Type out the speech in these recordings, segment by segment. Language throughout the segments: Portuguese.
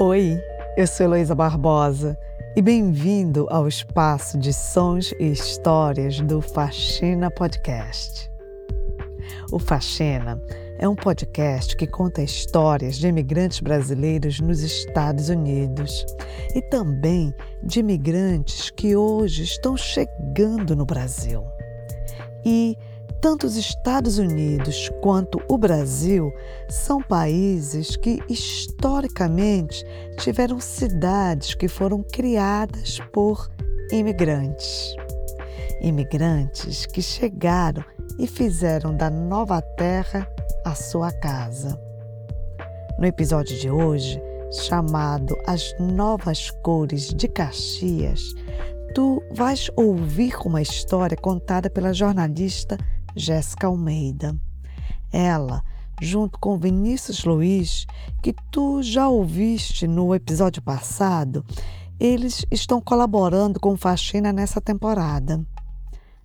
Oi, eu sou Heloísa Barbosa e bem-vindo ao espaço de sons e histórias do Faxina Podcast. O Faxina é um podcast que conta histórias de imigrantes brasileiros nos Estados Unidos e também de imigrantes que hoje estão chegando no Brasil. E tanto os Estados Unidos quanto o Brasil são países que historicamente tiveram cidades que foram criadas por imigrantes. Imigrantes que chegaram e fizeram da nova terra a sua casa. No episódio de hoje, chamado As Novas Cores de Caxias, tu vais ouvir uma história contada pela jornalista Jéssica Almeida. Ela, junto com Vinícius Luiz, que tu já ouviste no episódio passado, eles estão colaborando com Faxina nessa temporada.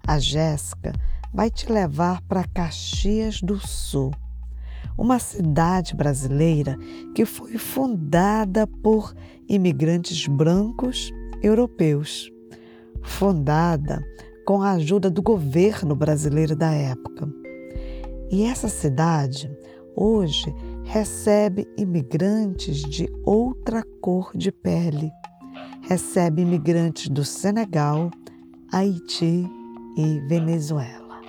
A Jéssica vai te levar para Caxias do Sul, uma cidade brasileira que foi fundada por imigrantes brancos europeus. Fundada com a ajuda do governo brasileiro da época. E essa cidade, hoje, recebe imigrantes de outra cor de pele. Recebe imigrantes do Senegal, Haiti e Venezuela.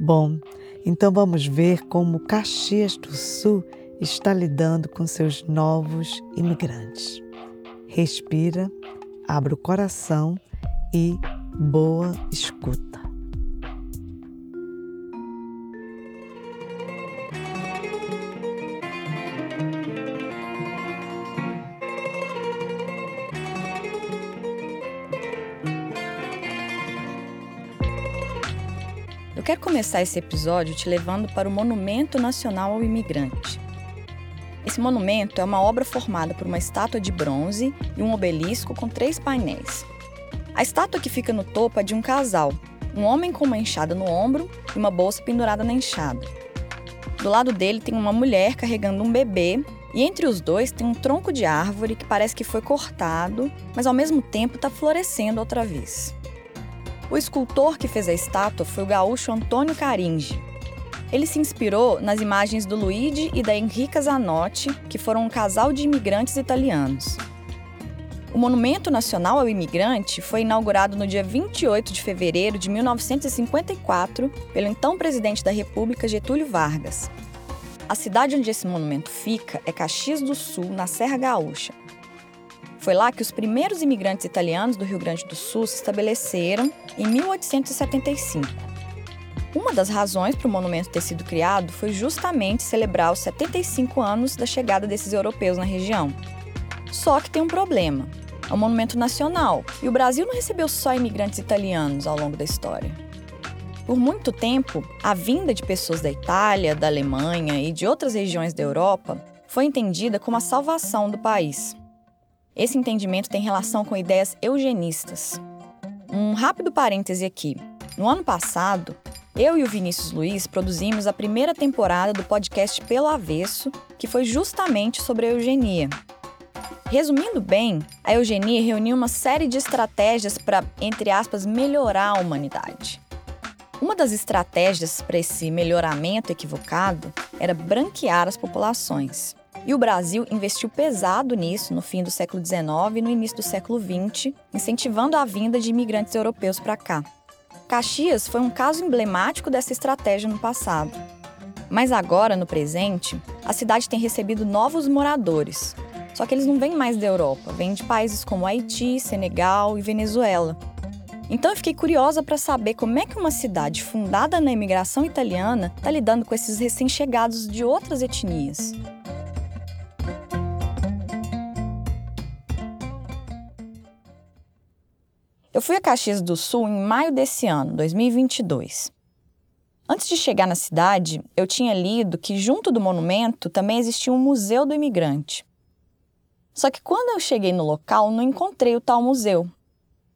Bom, então vamos ver como Caxias do Sul está lidando com seus novos imigrantes. Respira, abre o coração e boa escuta. Eu quero começar esse episódio te levando para o Monumento Nacional ao Imigrante. Esse monumento é uma obra formada por uma estátua de bronze e um obelisco com três painéis. A estátua que fica no topo é de um casal, um homem com uma enxada no ombro e uma bolsa pendurada na enxada. Do lado dele tem uma mulher carregando um bebê e entre os dois tem um tronco de árvore que parece que foi cortado, mas ao mesmo tempo está florescendo outra vez. O escultor que fez a estátua foi o gaúcho Antônio Caringe. Ele se inspirou nas imagens do Luigi e da Enrica Zanotti, que foram um casal de imigrantes italianos. O Monumento Nacional ao Imigrante foi inaugurado no dia 28 de fevereiro de 1954 pelo então presidente da República Getúlio Vargas. A cidade onde esse monumento fica é Caxias do Sul, na Serra Gaúcha. Foi lá que os primeiros imigrantes italianos do Rio Grande do Sul se estabeleceram em 1875. Uma das razões para o monumento ter sido criado foi justamente celebrar os 75 anos da chegada desses europeus na região. Só que tem um problema. É um monumento nacional e o Brasil não recebeu só imigrantes italianos ao longo da história. Por muito tempo, a vinda de pessoas da Itália, da Alemanha e de outras regiões da Europa foi entendida como a salvação do país. Esse entendimento tem relação com ideias eugenistas. Um rápido parêntese aqui. No ano passado, eu e o Vinícius Luiz produzimos a primeira temporada do podcast Pelo Avesso, que foi justamente sobre a eugenia, Resumindo bem, a eugenia reuniu uma série de estratégias para, entre aspas, melhorar a humanidade. Uma das estratégias para esse melhoramento equivocado era branquear as populações. E o Brasil investiu pesado nisso no fim do século XIX e no início do século XX, incentivando a vinda de imigrantes europeus para cá. Caxias foi um caso emblemático dessa estratégia no passado. Mas agora, no presente, a cidade tem recebido novos moradores, só que eles não vêm mais da Europa, vêm de países como Haiti, Senegal e Venezuela. Então eu fiquei curiosa para saber como é que uma cidade fundada na imigração italiana está lidando com esses recém-chegados de outras etnias. Eu fui a Caxias do Sul em maio desse ano, 2022. Antes de chegar na cidade, eu tinha lido que junto do monumento também existia um museu do imigrante. Só que quando eu cheguei no local, não encontrei o tal museu.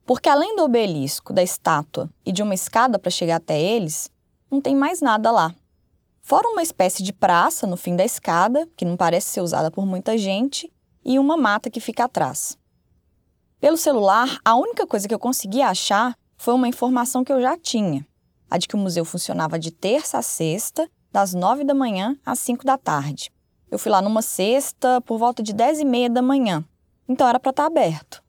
Porque além do obelisco, da estátua e de uma escada para chegar até eles, não tem mais nada lá. fora uma espécie de praça no fim da escada, que não parece ser usada por muita gente, e uma mata que fica atrás. Pelo celular, a única coisa que eu consegui achar foi uma informação que eu já tinha, a de que o museu funcionava de terça a sexta, das nove da manhã às cinco da tarde. Eu fui lá numa sexta, por volta de dez e meia da manhã, então era para estar tá aberto.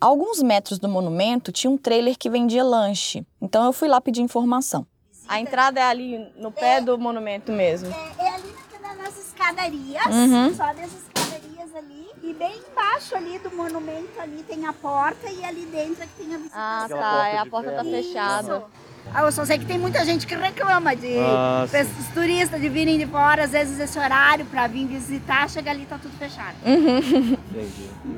A alguns metros do monumento tinha um trailer que vendia lanche, então eu fui lá pedir informação. A entrada é ali no pé é, do monumento mesmo? É, é ali nas escadarias, uhum. só das escadarias ali. E bem embaixo ali do monumento ali tem a porta e ali dentro é que tem a visitação. Ah, tá. É a porta tá fechada. Ah, eu só sei que tem muita gente que reclama de ah, os turistas de virem de fora, às vezes esse horário para vir visitar, chega ali tá tudo fechado. Uhum.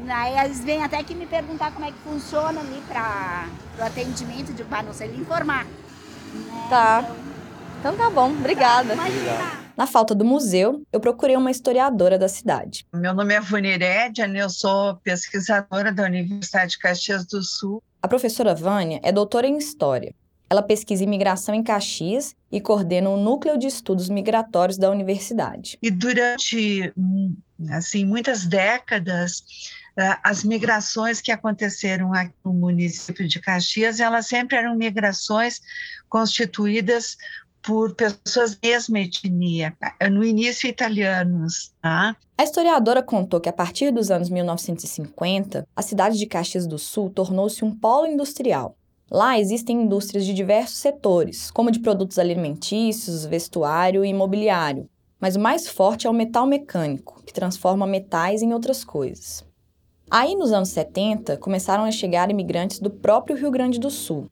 Aí eles vêm até que me perguntar como é que funciona ali para o atendimento, de, para não sei lhe informar. Né? Tá. Então, então tá bom, obrigada. Tá, Na falta do museu, eu procurei uma historiadora da cidade. Meu nome é Vânia Herédia, eu sou pesquisadora da Universidade de Caxias do Sul. A professora Vânia é doutora em História ela pesquisa imigração em Caxias e coordena o Núcleo de Estudos Migratórios da universidade. E durante assim muitas décadas, eh, as migrações que aconteceram aqui no município de Caxias, elas sempre eram migrações constituídas por pessoas da mesma etnia, no início italianos. Tá? A historiadora contou que a partir dos anos 1950, a cidade de Caxias do Sul tornou-se um polo industrial Lá existem indústrias de diversos setores, como de produtos alimentícios, vestuário e imobiliário, mas o mais forte é o metal mecânico, que transforma metais em outras coisas. Aí, nos anos 70, começaram a chegar imigrantes do próprio Rio Grande do Sul.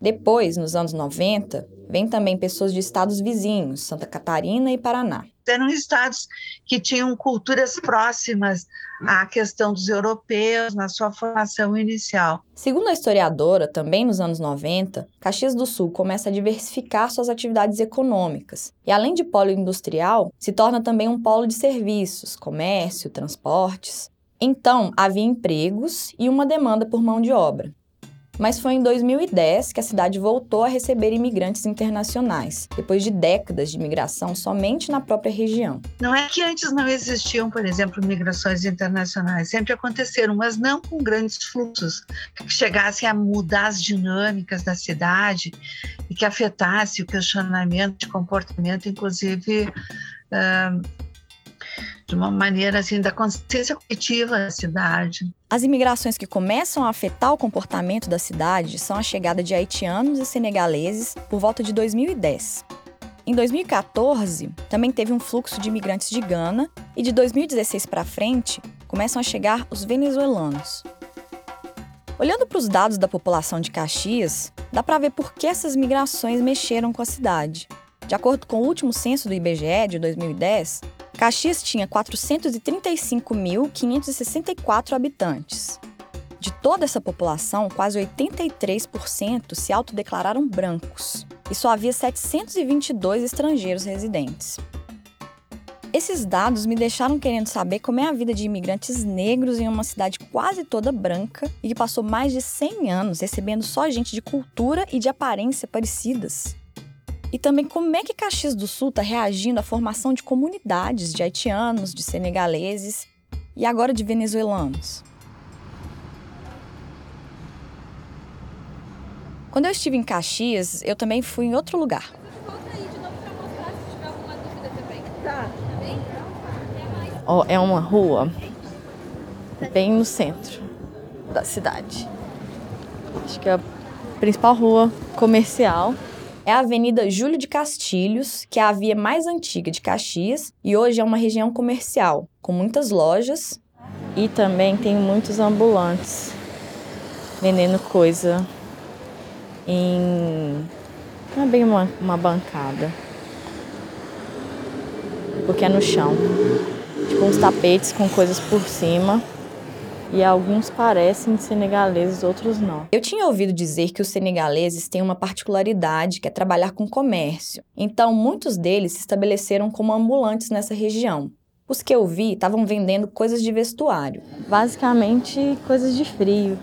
Depois, nos anos 90, vêm também pessoas de estados vizinhos, Santa Catarina e Paraná eram estados que tinham culturas próximas à questão dos europeus na sua formação inicial. Segundo a historiadora, também nos anos 90, Caxias do Sul começa a diversificar suas atividades econômicas e, além de polo industrial, se torna também um polo de serviços, comércio, transportes. Então, havia empregos e uma demanda por mão de obra mas foi em 2010 que a cidade voltou a receber imigrantes internacionais, depois de décadas de migração somente na própria região. Não é que antes não existiam, por exemplo, migrações internacionais, sempre aconteceram, mas não com grandes fluxos que chegassem a mudar as dinâmicas da cidade e que afetasse o questionamento de comportamento, inclusive. Uh, de uma maneira assim da consciência coletiva da cidade. As imigrações que começam a afetar o comportamento da cidade são a chegada de haitianos e senegaleses por volta de 2010. Em 2014, também teve um fluxo de imigrantes de Gana e de 2016 para frente começam a chegar os venezuelanos. Olhando para os dados da população de Caxias, dá para ver por que essas migrações mexeram com a cidade. De acordo com o último censo do IBGE de 2010, Caxias tinha 435.564 habitantes. De toda essa população, quase 83% se autodeclararam brancos e só havia 722 estrangeiros residentes. Esses dados me deixaram querendo saber como é a vida de imigrantes negros em uma cidade quase toda branca e que passou mais de 100 anos recebendo só gente de cultura e de aparência parecidas. E também como é que Caxias do Sul está reagindo à formação de comunidades de haitianos, de senegaleses e agora de venezuelanos. Quando eu estive em Caxias, eu também fui em outro lugar. Oh, é uma rua bem no centro da cidade. Acho que é a principal rua comercial é a Avenida Júlio de Castilhos, que é a via mais antiga de Caxias e hoje é uma região comercial, com muitas lojas e também tem muitos ambulantes vendendo coisa em. Não é bem uma, uma bancada, porque é no chão. Tipo uns tapetes com coisas por cima e alguns parecem senegaleses, outros não. Eu tinha ouvido dizer que os senegaleses têm uma particularidade que é trabalhar com comércio. Então, muitos deles se estabeleceram como ambulantes nessa região. Os que eu vi estavam vendendo coisas de vestuário. Basicamente, coisas de frio.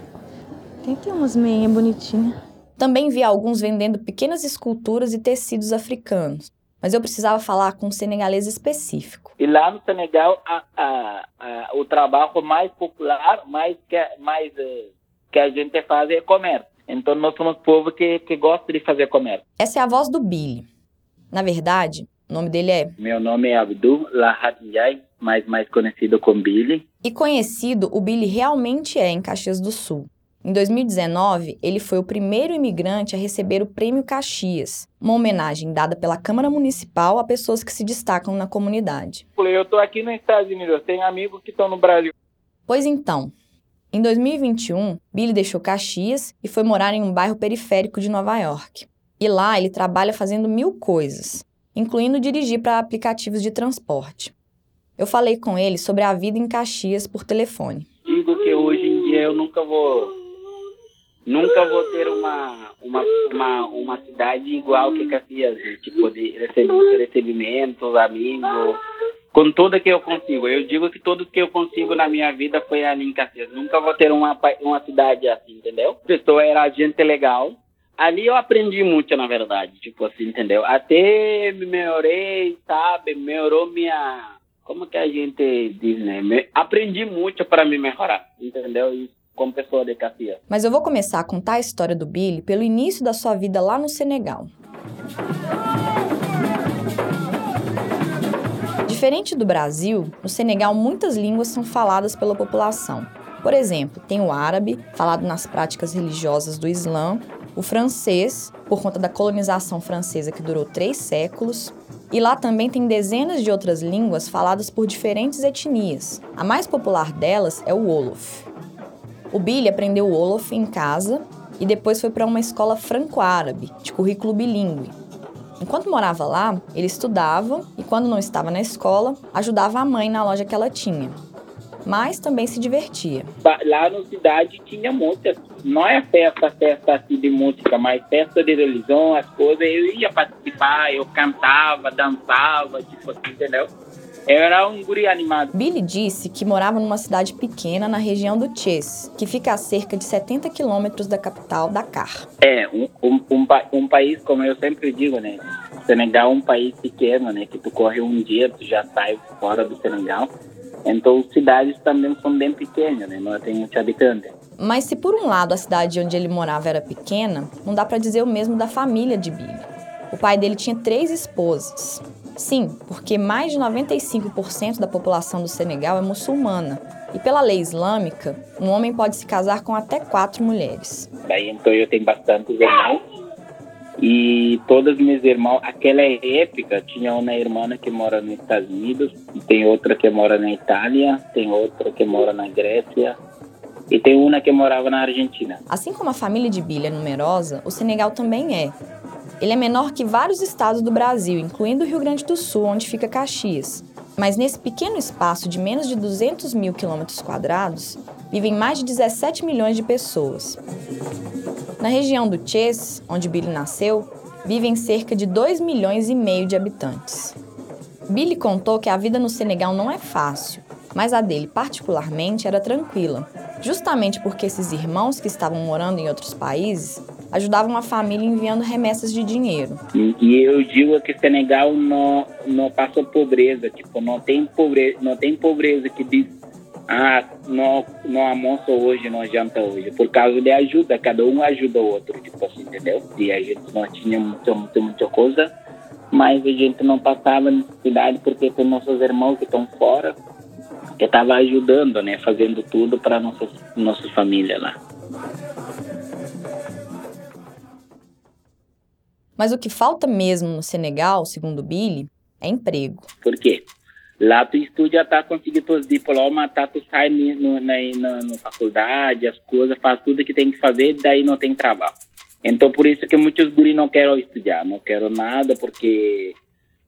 Tem que ter umas meinhas bonitinhas. Também vi alguns vendendo pequenas esculturas e tecidos africanos. Mas eu precisava falar com um senegalês específico. E lá no Senegal, a, a, a, o trabalho mais popular, mais que, mais, uh, que a gente faz é comércio. Então, nós somos povo que, que gosta de fazer comércio. Essa é a voz do Billy. Na verdade, o nome dele é... Meu nome é Abdul Lahat mais, mais conhecido como Billy. E conhecido, o Billy realmente é em Caxias do Sul. Em 2019, ele foi o primeiro imigrante a receber o Prêmio Caxias, uma homenagem dada pela Câmara Municipal a pessoas que se destacam na comunidade. Eu estou aqui nos Estados Unidos, tenho amigos que estão no Brasil. Pois então, em 2021, Billy deixou Caxias e foi morar em um bairro periférico de Nova York. E lá ele trabalha fazendo mil coisas, incluindo dirigir para aplicativos de transporte. Eu falei com ele sobre a vida em Caxias por telefone. Digo que hoje em dia eu nunca vou nunca vou ter uma uma, uma, uma cidade igual que Caxias, tipo de recebimentos, amigos, com tudo que eu consigo. Eu digo que tudo que eu consigo na minha vida foi ali em Caxias. Nunca vou ter uma, uma cidade assim, entendeu? A pessoa era gente legal. Ali eu aprendi muito, na verdade, tipo assim, entendeu? Até me melhorei, sabe? Melhorou minha... Como que a gente diz, né? Aprendi muito para me melhorar, entendeu? Isso como pessoa de Caxias. Mas eu vou começar a contar a história do Billy pelo início da sua vida lá no Senegal. Diferente do Brasil, no Senegal muitas línguas são faladas pela população. Por exemplo, tem o árabe, falado nas práticas religiosas do Islã, o francês, por conta da colonização francesa que durou três séculos, e lá também tem dezenas de outras línguas faladas por diferentes etnias. A mais popular delas é o Wolof. O Billy aprendeu Wolof em casa e depois foi para uma escola franco-árabe, de currículo bilíngue, Enquanto morava lá, ele estudava e, quando não estava na escola, ajudava a mãe na loja que ela tinha. Mas também se divertia. Lá na cidade tinha música. Não é festa, festa assim de música, mas festa de religião, as coisas. Eu ia participar, eu cantava, dançava, tipo assim, entendeu? Eu era um guri animado. Billy disse que morava numa cidade pequena na região do Chess, que fica a cerca de 70 quilômetros da capital, Dakar. É, um, um, um, um, país, como eu sempre digo, né? Senegal é um país pequeno, né? Que tu corre um dia, tu já sai fora do Senegal. Então, cidades também são bem pequenas, né? Não tem muitos habitantes. Mas se por um lado a cidade onde ele morava era pequena, não dá para dizer o mesmo da família de Billy. O pai dele tinha três esposas. Sim, porque mais de 95% da população do Senegal é muçulmana. E pela lei islâmica, um homem pode se casar com até quatro mulheres. Daí então eu tenho bastantes irmãos. E todos meus irmãos, aquela época, tinha uma irmã que mora nos Estados Unidos, tem outra que mora na Itália, tem outra que mora na Grécia, e tem uma que morava na Argentina. Assim como a família de Billy é numerosa, o Senegal também é. Ele é menor que vários estados do Brasil, incluindo o Rio Grande do Sul, onde fica Caxias. Mas nesse pequeno espaço de menos de 200 mil quilômetros quadrados, vivem mais de 17 milhões de pessoas. Na região do Chess, onde Billy nasceu, vivem cerca de 2 milhões e meio de habitantes. Billy contou que a vida no Senegal não é fácil, mas a dele, particularmente, era tranquila, justamente porque esses irmãos que estavam morando em outros países ajudavam a família enviando remessas de dinheiro. E eu digo que Senegal não não passou pobreza, tipo, não tem pobreza, não tem pobreza que diz ah, não, não almoço hoje, não janta hoje. Por causa de ajuda, cada um ajuda o outro, tipo assim, entendeu? E a gente não tinha muita, muita, muita coisa, mas a gente não passava necessidade porque tem nossos irmãos que estão fora, que estavam ajudando, né? Fazendo tudo para nossa, nossa família lá. Mas o que falta mesmo no Senegal, segundo Billy, é emprego. Por quê? Lá tu estuda, tá conseguindo teus diplomas, tá, tu sai no, na, na, na faculdade, as coisas, faz tudo que tem que fazer, daí não tem trabalho. Então por isso que muitos guri não querem estudar, não quero nada, porque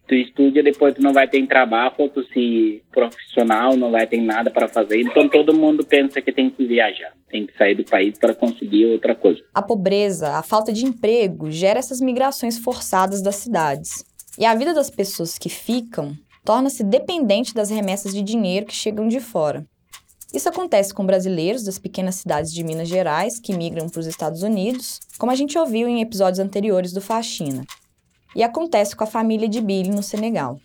tu estuda, depois tu não vai ter trabalho, tu se profissional, não vai ter nada para fazer. Então todo mundo pensa que tem que viajar, tem que sair do país para conseguir outra coisa. A pobreza, a falta de emprego gera essas migrações forçadas das cidades. E a vida das pessoas que ficam torna-se dependente das remessas de dinheiro que chegam de fora. Isso acontece com brasileiros das pequenas cidades de Minas Gerais que migram para os Estados Unidos, como a gente ouviu em episódios anteriores do Faxina. E acontece com a família de Billy no Senegal.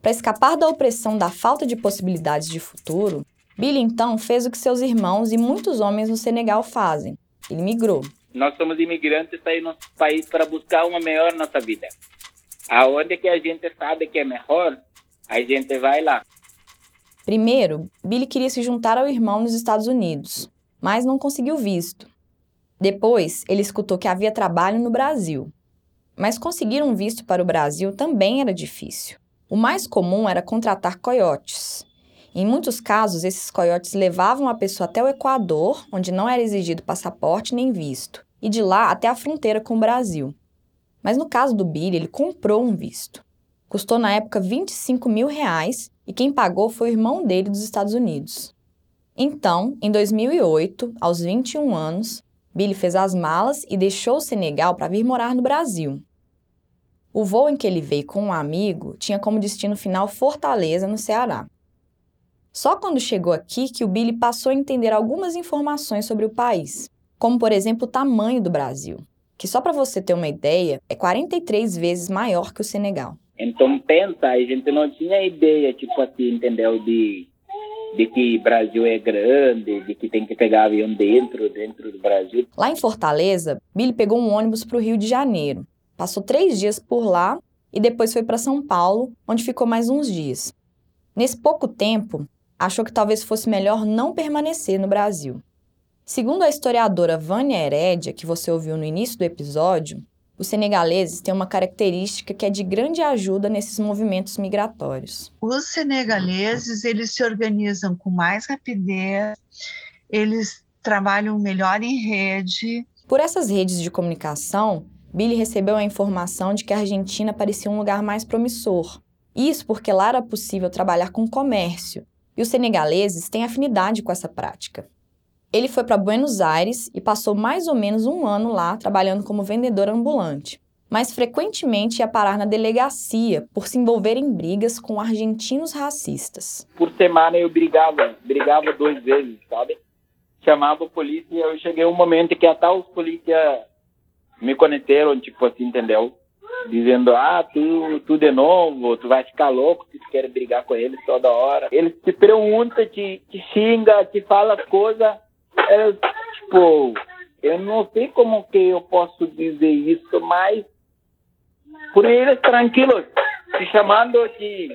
Para escapar da opressão da falta de possibilidades de futuro, Billy então fez o que seus irmãos e muitos homens no Senegal fazem. Ele migrou. Nós somos imigrantes aí no nosso país para buscar uma melhor nossa vida. Aonde que a gente sabe que é melhor, a gente vai lá. Primeiro, Billy queria se juntar ao irmão nos Estados Unidos, mas não conseguiu visto. Depois, ele escutou que havia trabalho no Brasil. Mas conseguir um visto para o Brasil também era difícil. O mais comum era contratar coiotes. Em muitos casos, esses coiotes levavam a pessoa até o Equador, onde não era exigido passaporte nem visto, e de lá até a fronteira com o Brasil. Mas no caso do Billy, ele comprou um visto. Custou na época 25 mil reais e quem pagou foi o irmão dele dos Estados Unidos. Então, em 2008, aos 21 anos, Billy fez as malas e deixou o Senegal para vir morar no Brasil. O voo em que ele veio com um amigo tinha como destino final Fortaleza, no Ceará. Só quando chegou aqui que o Billy passou a entender algumas informações sobre o país, como por exemplo o tamanho do Brasil, que só para você ter uma ideia, é 43 vezes maior que o Senegal. Então pensa, a gente não tinha ideia, tipo assim, entendeu, de de que Brasil é grande, de que tem que pegar avião dentro, dentro do Brasil. Lá em Fortaleza, Billy pegou um ônibus para o Rio de Janeiro. Passou três dias por lá e depois foi para São Paulo, onde ficou mais uns dias. Nesse pouco tempo, achou que talvez fosse melhor não permanecer no Brasil. Segundo a historiadora Vânia Herédia, que você ouviu no início do episódio, os senegaleses têm uma característica que é de grande ajuda nesses movimentos migratórios. Os senegaleses, eles se organizam com mais rapidez, eles trabalham melhor em rede. Por essas redes de comunicação, Billy recebeu a informação de que a Argentina parecia um lugar mais promissor. Isso porque lá era possível trabalhar com comércio, e os senegaleses têm afinidade com essa prática. Ele foi para Buenos Aires e passou mais ou menos um ano lá trabalhando como vendedor ambulante, mas frequentemente ia parar na delegacia por se envolver em brigas com argentinos racistas. Por semana eu brigava, brigava duas vezes, sabe? Chamava a polícia e eu cheguei um momento que até os polícias me conheceram, tipo assim, entendeu? Dizendo, ah, tu, tu de novo, tu vai ficar louco se tu quer brigar com eles toda hora. Eles te perguntam, te, te xinga, te fala coisa é, tipo, eu não sei como que eu posso dizer isso, mas por eles tranquilos, se chamando de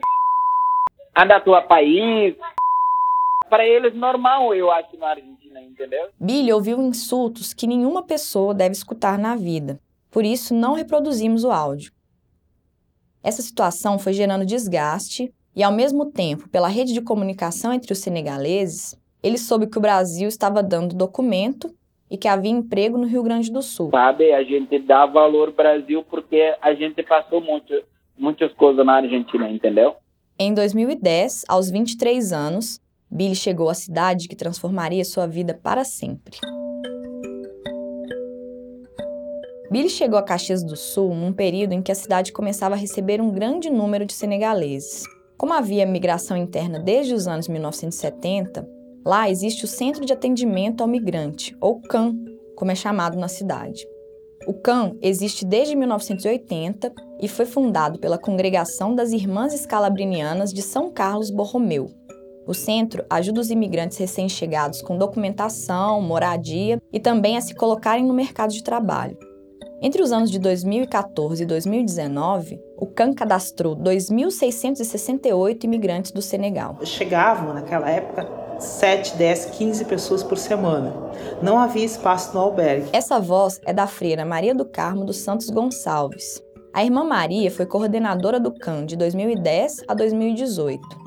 anda tua país, para eles normal, eu acho, na Argentina, entendeu? Billy ouviu insultos que nenhuma pessoa deve escutar na vida. Por isso, não reproduzimos o áudio. Essa situação foi gerando desgaste e, ao mesmo tempo, pela rede de comunicação entre os senegaleses, ele soube que o Brasil estava dando documento e que havia emprego no Rio Grande do Sul. Sabe, a gente dá valor Brasil porque a gente passou muito, muitas coisas na Argentina, entendeu? Em 2010, aos 23 anos, Billy chegou à cidade que transformaria sua vida para sempre. Billy chegou a Caxias do Sul num período em que a cidade começava a receber um grande número de senegaleses. Como havia migração interna desde os anos 1970, Lá existe o Centro de Atendimento ao Migrante, ou CAM, como é chamado na cidade. O CAM existe desde 1980 e foi fundado pela Congregação das Irmãs Escalabrinianas de São Carlos Borromeu. O centro ajuda os imigrantes recém-chegados com documentação, moradia e também a se colocarem no mercado de trabalho. Entre os anos de 2014 e 2019, o CAN cadastrou 2.668 imigrantes do Senegal. Chegavam, naquela época, 7, 10, 15 pessoas por semana. Não havia espaço no albergue. Essa voz é da freira Maria do Carmo dos Santos Gonçalves. A irmã Maria foi coordenadora do CAN de 2010 a 2018.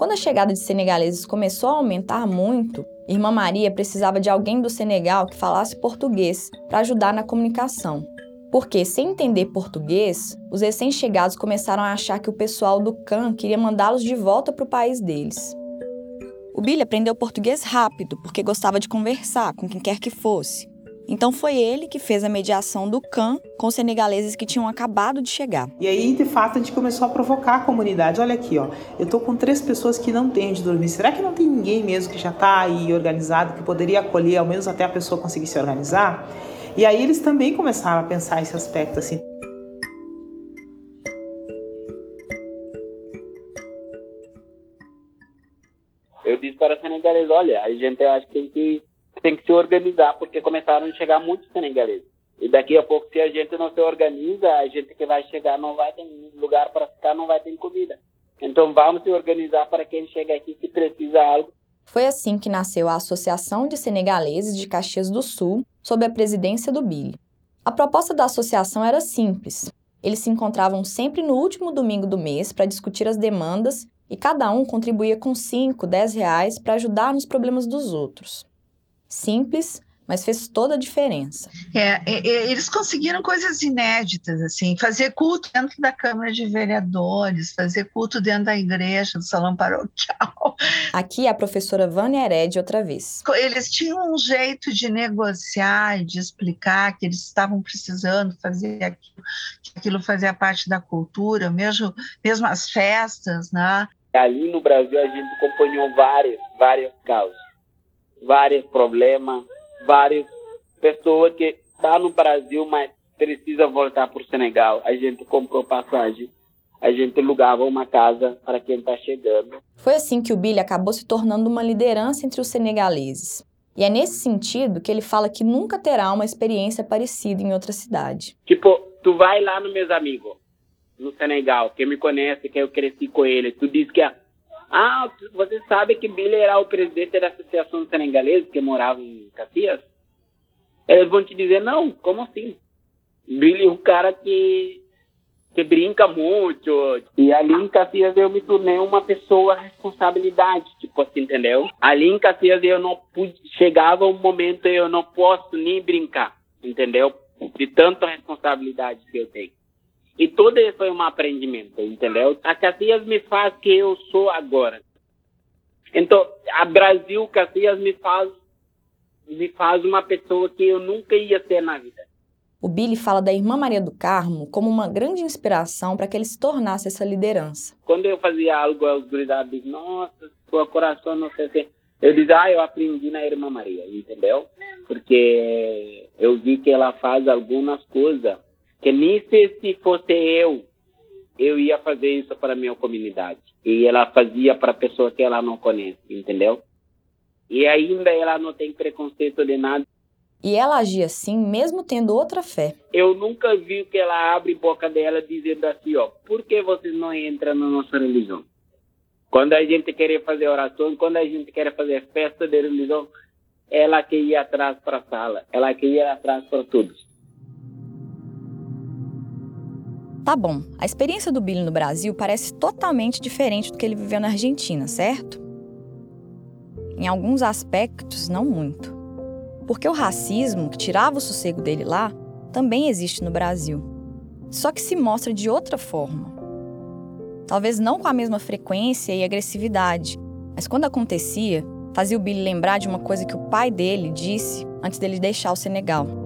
Quando a chegada de senegaleses começou a aumentar muito, Irmã Maria precisava de alguém do Senegal que falasse português para ajudar na comunicação. Porque, sem entender português, os recém-chegados começaram a achar que o pessoal do CAN queria mandá-los de volta para o país deles. O Billy aprendeu português rápido, porque gostava de conversar com quem quer que fosse. Então foi ele que fez a mediação do CAN com os senegaleses que tinham acabado de chegar. E aí, de fato, a gente começou a provocar a comunidade. Olha aqui, ó, eu tô com três pessoas que não têm onde dormir. Será que não tem ninguém mesmo que já tá aí organizado, que poderia acolher, ao menos até a pessoa conseguir se organizar? E aí eles também começaram a pensar esse aspecto assim. Eu disse para os senegaleses, olha, a gente acha que tem que tem que se organizar, porque começaram a chegar muitos senegaleses. E daqui a pouco, se a gente não se organiza, a gente que vai chegar não vai ter lugar para ficar, não vai ter comida. Então vamos se organizar para quem chega aqui que precisa algo. Foi assim que nasceu a Associação de Senegaleses de Caxias do Sul, sob a presidência do Billy. A proposta da associação era simples. Eles se encontravam sempre no último domingo do mês para discutir as demandas e cada um contribuía com 5, 10 reais para ajudar nos problemas dos outros. Simples, mas fez toda a diferença. É, eles conseguiram coisas inéditas, assim, fazer culto dentro da Câmara de Vereadores, fazer culto dentro da igreja, do salão paroquial. Aqui a professora Vânia Hered outra vez. Eles tinham um jeito de negociar e de explicar que eles estavam precisando fazer aquilo, que aquilo fazia parte da cultura, mesmo, mesmo as festas, né? Ali no Brasil a gente acompanhou várias, várias causas, vários problemas, várias pessoas que estão tá no Brasil, mas precisa voltar para o Senegal. A gente comprou passagem, a gente alugava uma casa para quem está chegando. Foi assim que o Billy acabou se tornando uma liderança entre os senegaleses. E é nesse sentido que ele fala que nunca terá uma experiência parecida em outra cidade. Tipo, tu vai lá no meus amigos, no Senegal, quem me conhece, que eu cresci com ele, tu diz que ah, você sabe que Billy era o presidente da Associação Senegalesa que morava em Caxias? Eles vão te dizer, não, como assim? Billy é um cara que, que brinca muito. E ali em Caxias eu me tornei uma pessoa responsabilidade, tipo assim, entendeu? Ali em Caxias eu não pude, chegava um momento eu não posso nem brincar, entendeu? De tanta responsabilidade que eu tenho. E tudo isso foi um aprendimento, entendeu? A Caxias me faz que eu sou agora. Então, a Brasil, Caxias me faz me faz uma pessoa que eu nunca ia ser na vida. O Billy fala da irmã Maria do Carmo como uma grande inspiração para que ele se tornasse essa liderança. Quando eu fazia algo, guridados diziam, nossa, seu coração não sei se... Eu dizia, ah, eu aprendi na irmã Maria, entendeu? Porque eu vi que ela faz algumas coisas que nem se, se fosse eu, eu ia fazer isso para a minha comunidade. E ela fazia para pessoa que ela não conhece, entendeu? E ainda ela não tem preconceito de nada. E ela agia assim, mesmo tendo outra fé. Eu nunca vi que ela abre boca dela dizendo assim, ó, por que vocês não entram na nossa religião? Quando a gente queria fazer oração, quando a gente quer fazer festa de religião, ela que ia atrás para a sala, ela que ia atrás para todos. Tá bom, a experiência do Billy no Brasil parece totalmente diferente do que ele viveu na Argentina, certo? Em alguns aspectos, não muito. Porque o racismo, que tirava o sossego dele lá, também existe no Brasil. Só que se mostra de outra forma. Talvez não com a mesma frequência e agressividade, mas quando acontecia, fazia o Billy lembrar de uma coisa que o pai dele disse antes dele deixar o Senegal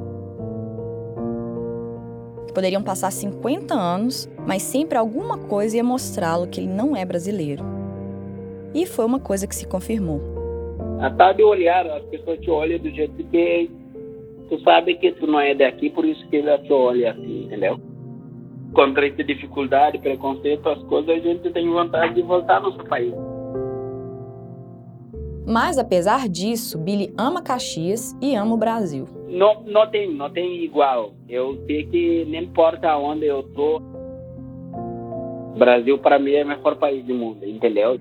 poderiam passar 50 anos, mas sempre alguma coisa ia mostrá-lo que ele não é brasileiro. E foi uma coisa que se confirmou. Até de olhar, as pessoas te olham do jeito que tu sabe que tu não é daqui, por isso que elas te olham assim, entendeu? Contra essa dificuldade, preconceito, as coisas, a gente tem vontade de voltar ao nosso país. Mas apesar disso, Billy ama Caxias e ama o Brasil. Não, não tem, não tem igual. Eu sei que não importa onde eu tô, Brasil para mim é o melhor país do mundo, entendeu?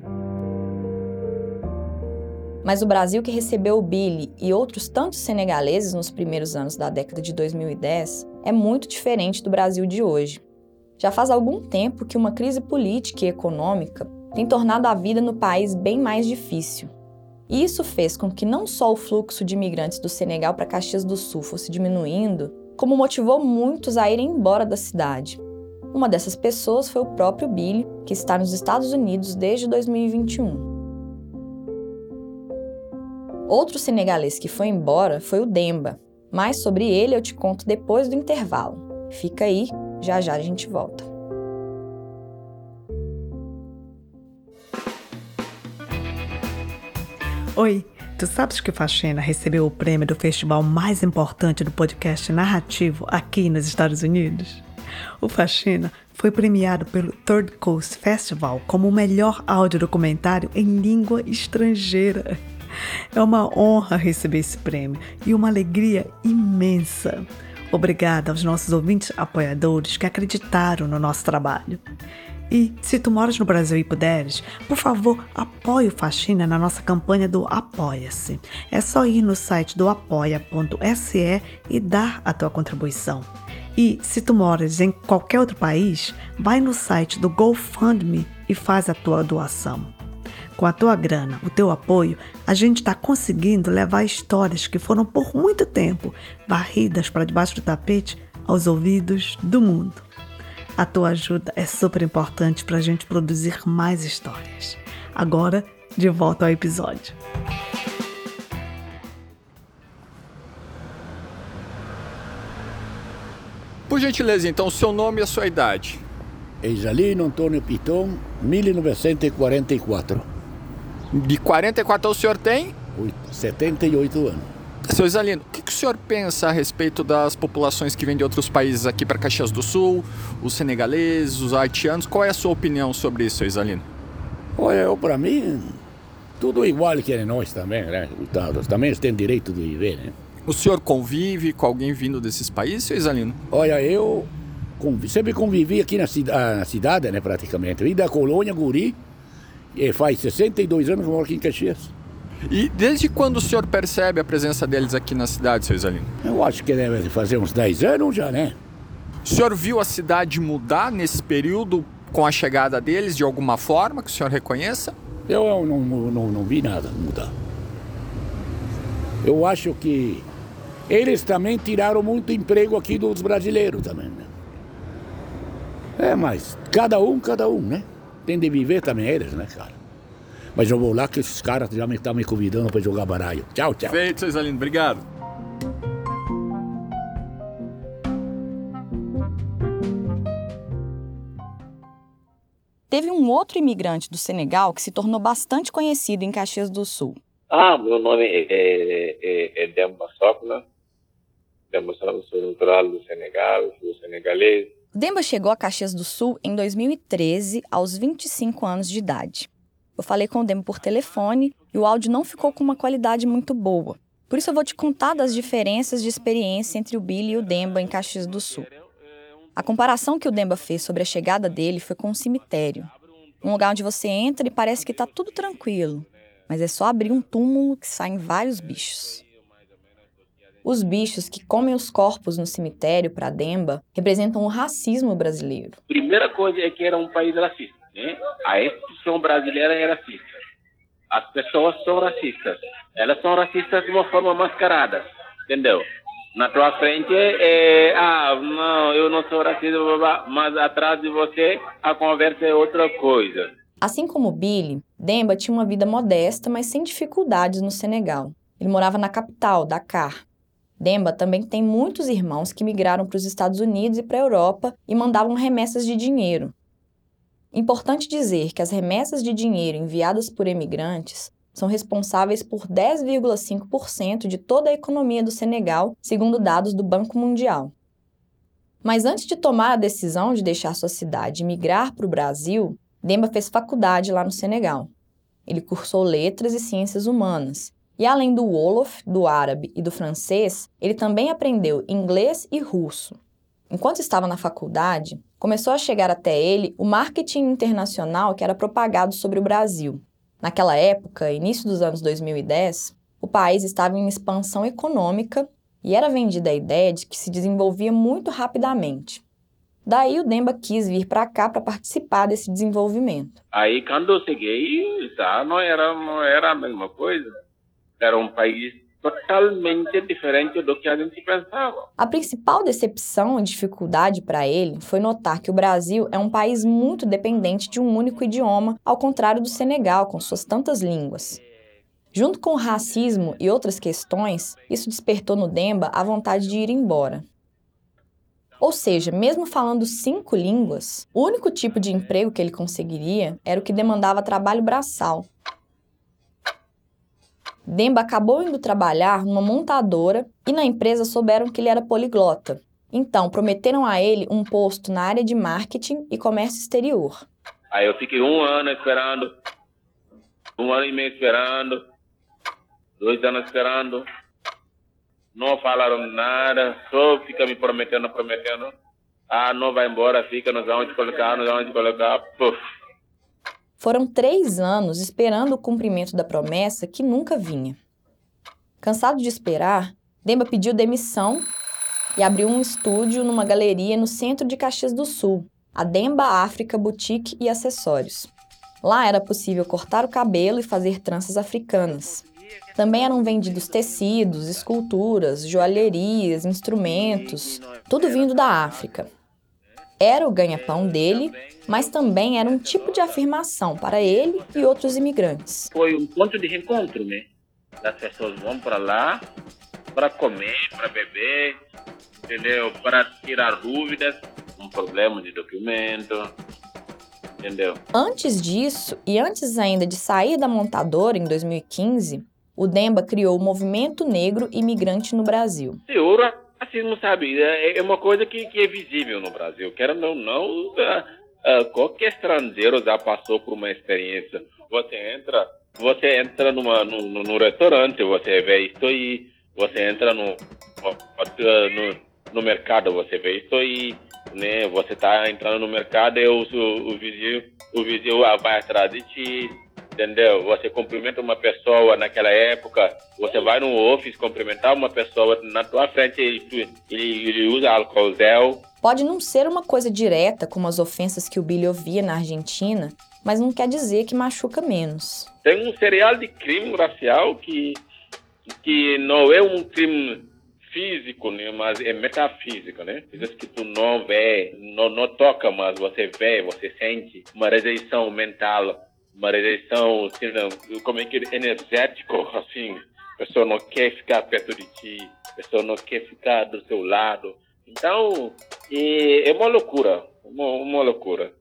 Mas o Brasil que recebeu o Billy e outros tantos senegaleses nos primeiros anos da década de 2010 é muito diferente do Brasil de hoje. Já faz algum tempo que uma crise política e econômica tem tornado a vida no país bem mais difícil. Isso fez com que não só o fluxo de imigrantes do Senegal para Caxias do Sul fosse diminuindo, como motivou muitos a irem embora da cidade. Uma dessas pessoas foi o próprio Billy, que está nos Estados Unidos desde 2021. Outro senegalês que foi embora foi o Demba, mas sobre ele eu te conto depois do intervalo. Fica aí, já já a gente volta. Oi, tu sabes que Faxina recebeu o prêmio do festival mais importante do podcast narrativo aqui nos Estados Unidos? O Faxina foi premiado pelo Third Coast Festival como o melhor áudio documentário em língua estrangeira. É uma honra receber esse prêmio e uma alegria imensa. Obrigada aos nossos ouvintes apoiadores que acreditaram no nosso trabalho. E se tu moras no Brasil e puderes, por favor, apoie o Faxina na nossa campanha do Apoia-se. É só ir no site do apoia.se e dar a tua contribuição. E se tu moras em qualquer outro país, vai no site do GoFundMe e faz a tua doação. Com a tua grana, o teu apoio, a gente está conseguindo levar histórias que foram por muito tempo varridas para debaixo do tapete aos ouvidos do mundo. A tua ajuda é super importante para a gente produzir mais histórias. Agora, de volta ao episódio. Por gentileza, então, seu nome e a sua idade. Eisalino Antônio Piton, 1944. De 44 o senhor tem? 78 anos. Seu Isalino, o que, que, o senhor pensa a respeito das populações que vêm de outros países aqui para Caxias do Sul, os senegaleses, os haitianos? Qual é a sua opinião sobre isso, seu Isalino? Olha, para mim, tudo igual que nós também, né? Também eles têm direito de viver, né? O senhor convive com alguém vindo desses países, seu Isalino? Olha, eu convivi, sempre convivi aqui na, cida, na cidade, né, praticamente. Vim da colônia Guri, e faz 62 anos que eu moro aqui em Caxias. E desde quando o senhor percebe a presença deles aqui na cidade, seu Isalino? Eu acho que deve fazer uns 10 anos já, né? O senhor viu a cidade mudar nesse período com a chegada deles de alguma forma que o senhor reconheça? Eu não, não, não vi nada mudar. Eu acho que eles também tiraram muito emprego aqui dos brasileiros também, né? É, mas cada um, cada um, né? Tem de viver também eles, né, cara? Mas eu vou lá que esses caras já me estão me convidando para jogar baralho. Tchau, tchau. Feito, seu Isalino. Obrigado. Teve um outro imigrante do Senegal que se tornou bastante conhecido em Caxias do Sul. Ah, meu nome é, é, é, é Demba Sopna. Demba Sopna, sou natural do Senegal, sou senegalês. Demba chegou a Caxias do Sul em 2013, aos 25 anos de idade. Eu falei com o Demo por telefone e o áudio não ficou com uma qualidade muito boa. Por isso eu vou te contar das diferenças de experiência entre o Billy e o Demba em Caxias do Sul. A comparação que o Demba fez sobre a chegada dele foi com um cemitério. Um lugar onde você entra e parece que está tudo tranquilo, mas é só abrir um túmulo que saem vários bichos. Os bichos que comem os corpos no cemitério para Demba representam o racismo brasileiro. Primeira coisa é que era um país racista. Né? A instituição brasileira é racista. As pessoas são racistas. Elas são racistas de uma forma mascarada, entendeu? Na tua frente é, ah, não, eu não sou racista, mas atrás de você a conversa é outra coisa. Assim como Billy, Demba tinha uma vida modesta, mas sem dificuldades no Senegal. Ele morava na capital, Dakar. Demba também tem muitos irmãos que migraram para os Estados Unidos e para a Europa e mandavam remessas de dinheiro. Importante dizer que as remessas de dinheiro enviadas por emigrantes são responsáveis por 10,5% de toda a economia do Senegal, segundo dados do Banco Mundial. Mas antes de tomar a decisão de deixar sua cidade e migrar para o Brasil, Demba fez faculdade lá no Senegal. Ele cursou letras e ciências humanas. E além do Wolof, do árabe e do francês, ele também aprendeu inglês e russo. Enquanto estava na faculdade, começou a chegar até ele o marketing internacional que era propagado sobre o Brasil. Naquela época, início dos anos 2010, o país estava em expansão econômica e era vendida a ideia de que se desenvolvia muito rapidamente. Daí o Demba quis vir para cá para participar desse desenvolvimento. Aí quando eu cheguei, já não era, não era a mesma coisa. Era um país totalmente diferente do que a gente pensava. A principal decepção e dificuldade para ele foi notar que o Brasil é um país muito dependente de um único idioma, ao contrário do Senegal, com suas tantas línguas. Junto com o racismo e outras questões, isso despertou no Demba a vontade de ir embora. Ou seja, mesmo falando cinco línguas, o único tipo de emprego que ele conseguiria era o que demandava trabalho braçal, Demba acabou indo trabalhar numa montadora e na empresa souberam que ele era poliglota. Então, prometeram a ele um posto na área de marketing e comércio exterior. Aí eu fiquei um ano esperando, um ano e meio esperando, dois anos esperando. Não falaram nada, só fica me prometendo, prometendo. Ah, não vai embora, fica, nós vamos te colocar, nós vamos te colocar. Puf. Foram três anos esperando o cumprimento da promessa que nunca vinha. Cansado de esperar, Demba pediu demissão e abriu um estúdio numa galeria no centro de Caxias do Sul, a Demba África Boutique e Acessórios. Lá era possível cortar o cabelo e fazer tranças africanas. Também eram vendidos tecidos, esculturas, joalherias, instrumentos, tudo vindo da África. Era o ganha-pão dele, mas também era um tipo de afirmação para ele e outros imigrantes. Foi um ponto de reencontro, né? As pessoas vão para lá para comer, para beber, entendeu? Para tirar dúvidas, um problema de documento, entendeu? Antes disso, e antes ainda de sair da montadora em 2015, o Demba criou o Movimento Negro Imigrante no Brasil. O racismo, sabe, é, é uma coisa que, que é visível no Brasil. Quero ou não, uh, qualquer estrangeiro já passou por uma experiência. Você entra, você entra numa, no, restaurante, você vê isso aí, você entra no, no, no mercado, você vê isso aí, né? Você tá entrando no mercado e o, o, o vizinho, o vizinho vai atrás de ti, entendeu? Você cumprimenta uma pessoa naquela época, você vai no office cumprimentar uma pessoa na tua frente, ele, ele, ele usa álcool gel. Pode não ser uma coisa direta, como as ofensas que o Billy ouvia na Argentina, mas não quer dizer que machuca menos. Tem um serial de crime racial que, que não é um crime físico, né, mas é metafísico, né? Coisas que tu não vê, não, não toca, mas você vê, você sente uma rejeição mental, uma rejeição, assim, como é que energético, assim. A pessoa não quer ficar perto de ti, a pessoa não quer ficar do seu lado. Então, é, é uma loucura, uma, uma loucura.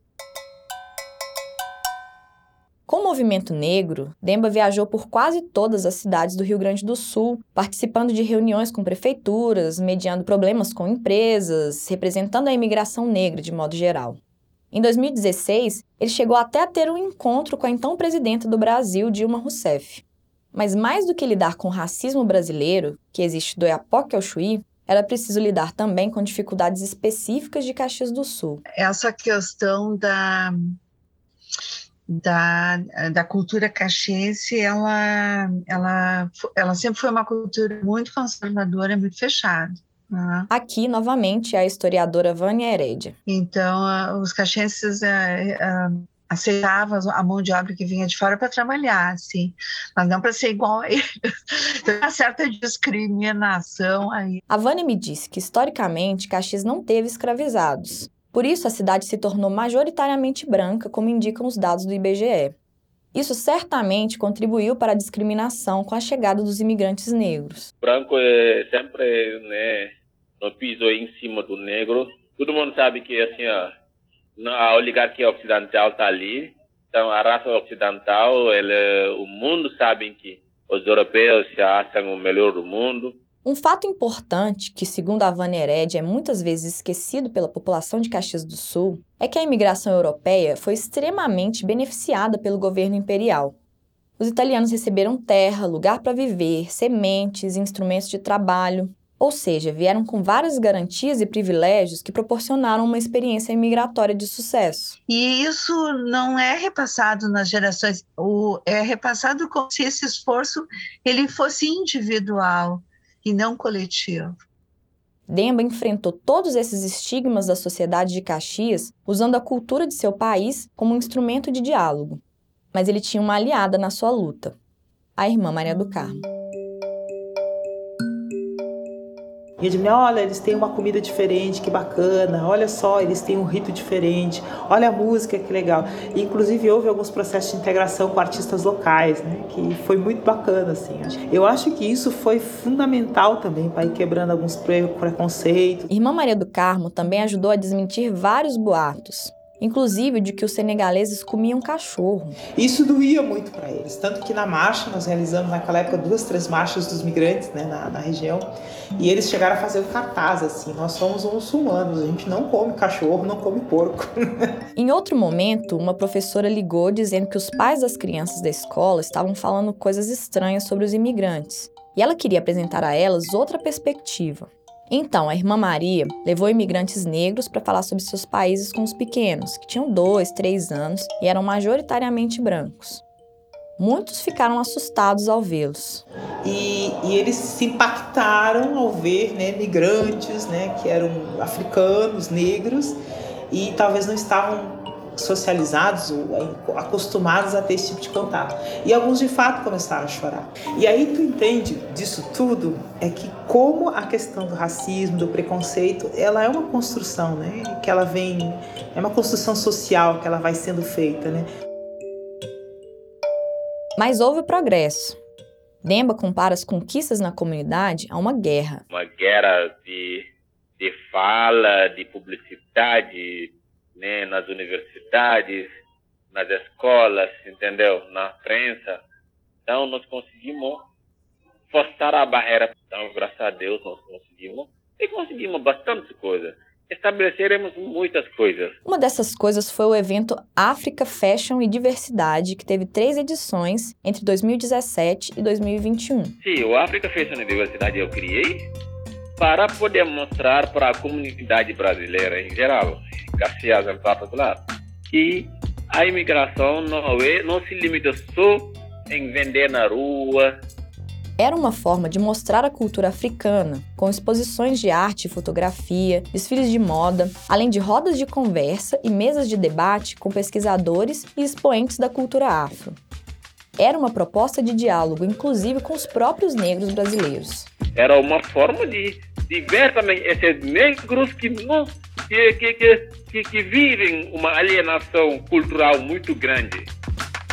Com o movimento negro, Demba viajou por quase todas as cidades do Rio Grande do Sul, participando de reuniões com prefeituras, mediando problemas com empresas, representando a imigração negra de modo geral. Em 2016, ele chegou até a ter um encontro com a então presidenta do Brasil, Dilma Rousseff. Mas mais do que lidar com o racismo brasileiro, que existe do Iapoque ao Chuí, era preciso lidar também com dificuldades específicas de Caxias do Sul. Essa questão da da, da cultura caxiense, ela, ela, ela sempre foi uma cultura muito conservadora, muito fechada. Né? Aqui, novamente, a historiadora Vânia Herédia. Então, os caxienses é, é, aceitavam a mão de obra que vinha de fora para trabalhar, assim, mas não para ser igual a eles. Tem uma certa discriminação aí. A Vânia me disse que, historicamente, Caxias não teve escravizados, por isso, a cidade se tornou majoritariamente branca, como indicam os dados do IBGE. Isso certamente contribuiu para a discriminação com a chegada dos imigrantes negros. Branco é sempre né, no piso em cima do negro. Todo mundo sabe que assim, a oligarquia ocidental está ali. Então, a raça ocidental, ele, o mundo sabe que os europeus se acham o melhor do mundo. Um fato importante, que segundo a Vânia Heredia é muitas vezes esquecido pela população de Caxias do Sul, é que a imigração europeia foi extremamente beneficiada pelo governo imperial. Os italianos receberam terra, lugar para viver, sementes, instrumentos de trabalho, ou seja, vieram com várias garantias e privilégios que proporcionaram uma experiência imigratória de sucesso. E isso não é repassado nas gerações, é repassado como se esse esforço ele fosse individual e não coletivo. Demba enfrentou todos esses estigmas da sociedade de Caxias usando a cultura de seu país como um instrumento de diálogo. Mas ele tinha uma aliada na sua luta, a irmã Maria do Carmo. E de olha, eles têm uma comida diferente, que bacana. Olha só, eles têm um rito diferente. Olha a música, que legal. E, inclusive houve alguns processos de integração com artistas locais, né? Que foi muito bacana, assim. Eu acho que isso foi fundamental também para ir quebrando alguns preconceitos. Irmã Maria do Carmo também ajudou a desmentir vários boatos. Inclusive de que os senegaleses comiam cachorro. Isso doía muito para eles, tanto que na marcha, nós realizamos naquela época duas, três marchas dos migrantes né, na, na região, e eles chegaram a fazer o cartaz assim: nós somos muçulmanos, a gente não come cachorro, não come porco. em outro momento, uma professora ligou dizendo que os pais das crianças da escola estavam falando coisas estranhas sobre os imigrantes, e ela queria apresentar a elas outra perspectiva. Então, a irmã Maria levou imigrantes negros para falar sobre seus países com os pequenos, que tinham dois, três anos e eram majoritariamente brancos. Muitos ficaram assustados ao vê-los. E, e, eles se impactaram ao ver né, migrantes né, que eram africanos, negros, e talvez não estavam socializados ou acostumados a ter esse tipo de contato. E alguns de fato começaram a chorar. E aí tu entende disso tudo é que como a questão do racismo, do preconceito, ela é uma construção, né? Que ela vem é uma construção social que ela vai sendo feita, né? Mas houve progresso. Demba compara as conquistas na comunidade a uma guerra. Uma guerra de, de fala, de publicidade, né, nas universidades, nas escolas, entendeu? Na prensa. Então, nós conseguimos forçar a barreira. Então, graças a Deus, nós conseguimos. E conseguimos bastante coisa. Estabeleceremos muitas coisas. Uma dessas coisas foi o evento África Fashion e Diversidade, que teve três edições entre 2017 e 2021. Sim, o África Fashion e Diversidade eu criei para poder mostrar para a comunidade brasileira em geral Caxias em particular, que a imigração não, é, não se limita só em vender na rua. Era uma forma de mostrar a cultura africana, com exposições de arte e fotografia, desfiles de moda, além de rodas de conversa e mesas de debate com pesquisadores e expoentes da cultura afro. Era uma proposta de diálogo, inclusive com os próprios negros brasileiros. Era uma forma de, de ver também esses negros que não que, que, que, que vivem uma alienação cultural muito grande.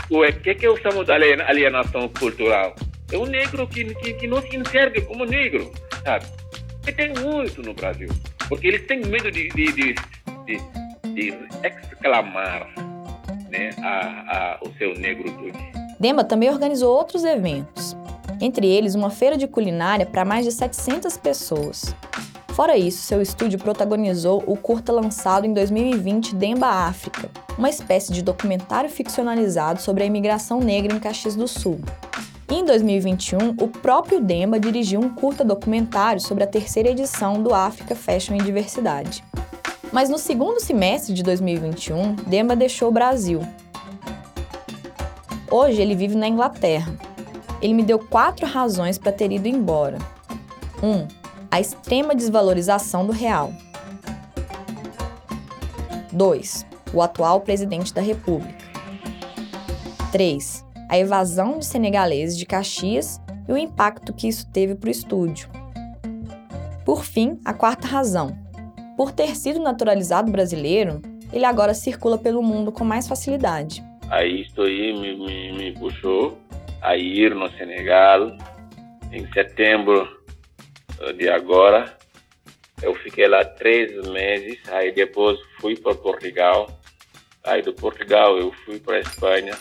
O que, que eu chamo de alienação cultural? É um negro que, que, que não se enxerga como negro, sabe? E tem muito no Brasil, porque eles têm medo de, de, de, de, de exclamar né, a, a, o seu negro tudo. Demba também organizou outros eventos, entre eles uma feira de culinária para mais de 700 pessoas. Fora isso, seu estúdio protagonizou o curta lançado em 2020 Demba África, uma espécie de documentário ficcionalizado sobre a imigração negra em Caxias do Sul. E em 2021, o próprio Demba dirigiu um curta documentário sobre a terceira edição do África Fashion e Diversidade. Mas no segundo semestre de 2021, Demba deixou o Brasil. Hoje ele vive na Inglaterra. Ele me deu quatro razões para ter ido embora. 1. Um, a extrema desvalorização do real. 2. O atual presidente da República. 3. A evasão de senegaleses de Caxias e o impacto que isso teve para o estúdio. Por fim, a quarta razão. Por ter sido naturalizado brasileiro, ele agora circula pelo mundo com mais facilidade. Aí estou aí, me, me, me puxou a ir no Senegal em setembro de agora. Eu fiquei lá três meses, aí depois fui para Portugal. Aí do Portugal eu fui para Espanha.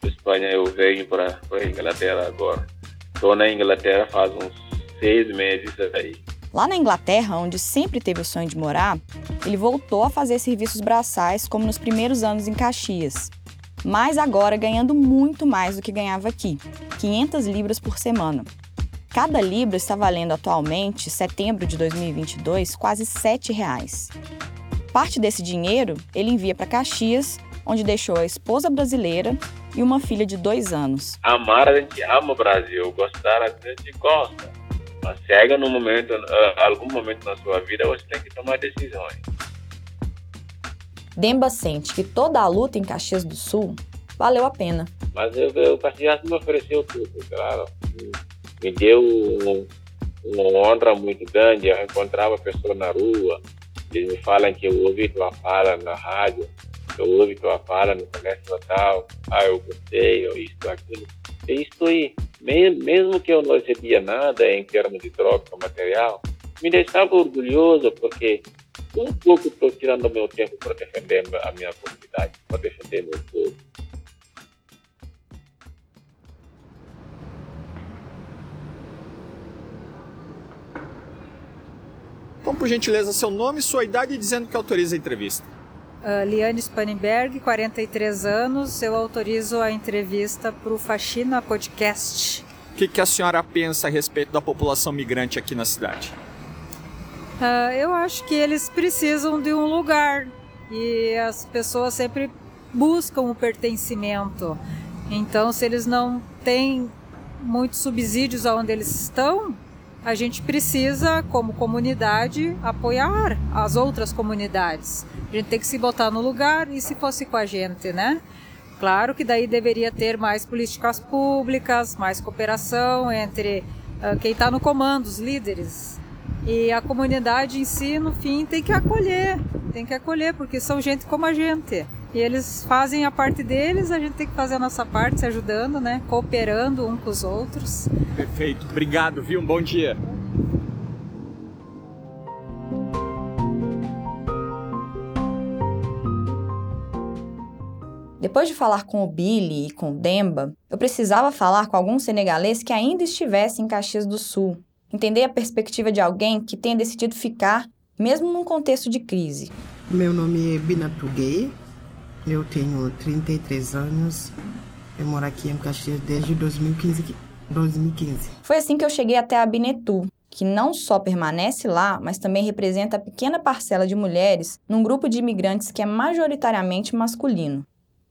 Da Espanha eu venho para a Inglaterra agora. Estou na Inglaterra faz uns seis meses aí. Lá na Inglaterra, onde sempre teve o sonho de morar, ele voltou a fazer serviços braçais como nos primeiros anos em Caxias. Mas agora ganhando muito mais do que ganhava aqui, 500 libras por semana. Cada libra está valendo atualmente, setembro de 2022, quase 7 reais. Parte desse dinheiro ele envia para Caxias, onde deixou a esposa brasileira e uma filha de dois anos. Amar, a gente ama o Brasil, gostar, a gente gosta. Mas chega no momento, algum momento na sua vida, você tem que tomar decisões. Demba sente que toda a luta em Caxias do Sul valeu a pena. Mas eu, o Caxias me ofereceu tudo, claro me deu um, uma honra muito grande. Eu encontrava pessoas na rua, eles me falam que eu ouvi tua fala na rádio, eu ouvi tua fala no comércio natal, ah, eu gostei, ou isto, aquilo. E isto aí, mesmo que eu não recebia nada em termos de troca material, me deixava orgulhoso porque um pouco estou tirando meu tempo para defender a minha comunidade, para defender meu povo. Vamos, por gentileza, seu nome, sua idade e dizendo que autoriza a entrevista. Uh, Liane Spanenberg, 43 anos. Eu autorizo a entrevista para o Faxina Podcast. O que, que, a senhora pensa a respeito da população migrante aqui na cidade? Uh, eu acho que eles precisam de um lugar e as pessoas sempre buscam o pertencimento. Então, se eles não têm muitos subsídios onde eles estão, a gente precisa, como comunidade, apoiar as outras comunidades. A gente tem que se botar no lugar e se fosse com a gente, né? Claro que daí deveria ter mais políticas públicas, mais cooperação entre uh, quem está no comando, os líderes. E a comunidade em si, no fim, tem que acolher, tem que acolher, porque são gente como a gente. E eles fazem a parte deles, a gente tem que fazer a nossa parte, se ajudando, né? Cooperando um com os outros. Perfeito, obrigado, viu? Um bom dia. Depois de falar com o Billy e com o Demba, eu precisava falar com algum senegalês que ainda estivesse em Caxias do Sul. Entender a perspectiva de alguém que tenha decidido ficar, mesmo num contexto de crise. Meu nome é Binatu Gay, eu tenho 33 anos, eu moro aqui em Caxias desde 2015. 2015. Foi assim que eu cheguei até a Binetu, que não só permanece lá, mas também representa a pequena parcela de mulheres num grupo de imigrantes que é majoritariamente masculino.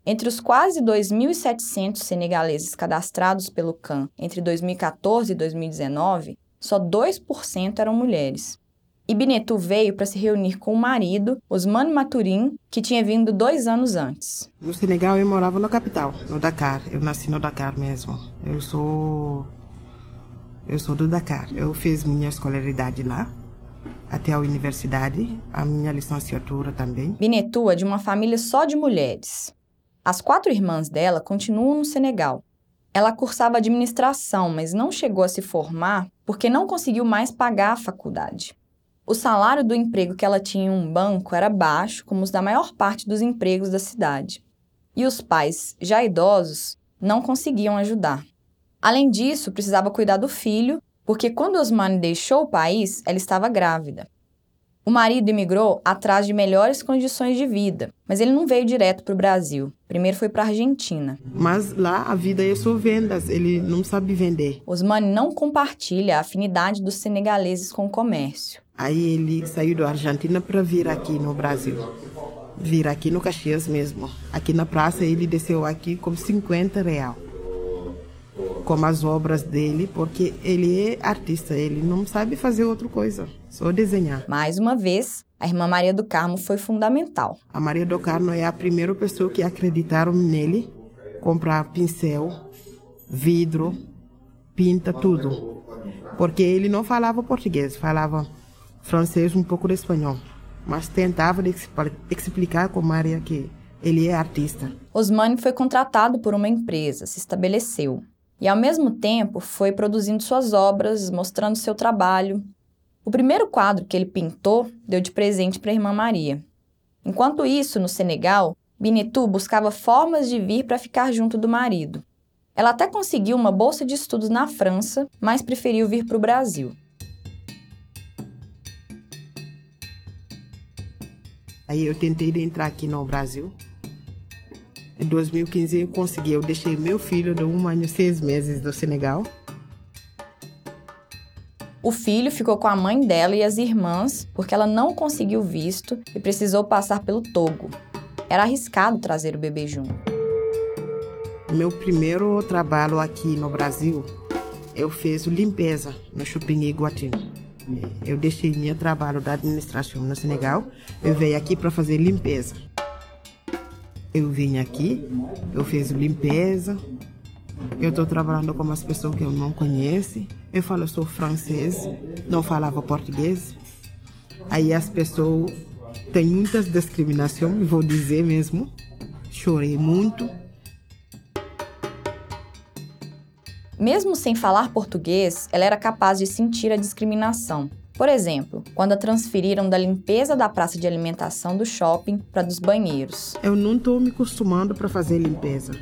Entre os quase 2.700 senegaleses cadastrados pelo CAN entre 2014 e 2019, só 2% eram mulheres. Ibinetu veio para se reunir com o marido, Osman Maturin, que tinha vindo dois anos antes. No Senegal eu morava na capital, no Dakar. Eu nasci no Dakar mesmo. Eu sou eu sou do Dakar. Eu fiz minha escolaridade lá, até a universidade, a minha licenciatura também. Binetu é de uma família só de mulheres. As quatro irmãs dela continuam no Senegal. Ela cursava administração, mas não chegou a se formar porque não conseguiu mais pagar a faculdade. O salário do emprego que ela tinha em um banco era baixo, como os da maior parte dos empregos da cidade. E os pais, já idosos, não conseguiam ajudar. Além disso, precisava cuidar do filho, porque quando Osmane deixou o país, ela estava grávida. O marido imigrou atrás de melhores condições de vida, mas ele não veio direto para o Brasil. Primeiro foi para a Argentina. Mas lá a vida é só vendas, ele não sabe vender. Osmani não compartilha a afinidade dos senegaleses com o comércio. Aí ele saiu da Argentina para vir aqui no Brasil. Vir aqui no Caxias mesmo. Aqui na praça ele desceu aqui com 50 real como as obras dele, porque ele é artista, ele não sabe fazer outra coisa, só desenhar. Mais uma vez, a irmã Maria do Carmo foi fundamental. A Maria do Carmo é a primeira pessoa que acreditaram nele, comprar pincel, vidro, pinta tudo. Porque ele não falava português, falava francês, um pouco de espanhol. Mas tentava explicar com Maria que ele é artista. Osmani foi contratado por uma empresa, se estabeleceu e, ao mesmo tempo, foi produzindo suas obras, mostrando seu trabalho. O primeiro quadro que ele pintou deu de presente para a irmã Maria. Enquanto isso, no Senegal, Binetu buscava formas de vir para ficar junto do marido. Ela até conseguiu uma bolsa de estudos na França, mas preferiu vir para o Brasil. Aí eu tentei entrar aqui no Brasil, em 2015 eu consegui, eu deixei meu filho de um ano e seis meses do Senegal. O filho ficou com a mãe dela e as irmãs porque ela não conseguiu visto e precisou passar pelo Togo. Era arriscado trazer o bebê junto. Meu primeiro trabalho aqui no Brasil, eu fiz limpeza no Shopping Iguatimi. Eu deixei meu trabalho da administração no Senegal, eu veio aqui para fazer limpeza. Eu vim aqui, eu fiz limpeza, eu estou trabalhando com umas pessoas que eu não conheço. Eu falo, sou francês, não falava português. Aí as pessoas têm muitas discriminações, vou dizer mesmo. Chorei muito. Mesmo sem falar português, ela era capaz de sentir a discriminação. Por exemplo, quando a transferiram da limpeza da praça de alimentação do shopping para dos banheiros. Eu não estou me acostumando para fazer limpeza.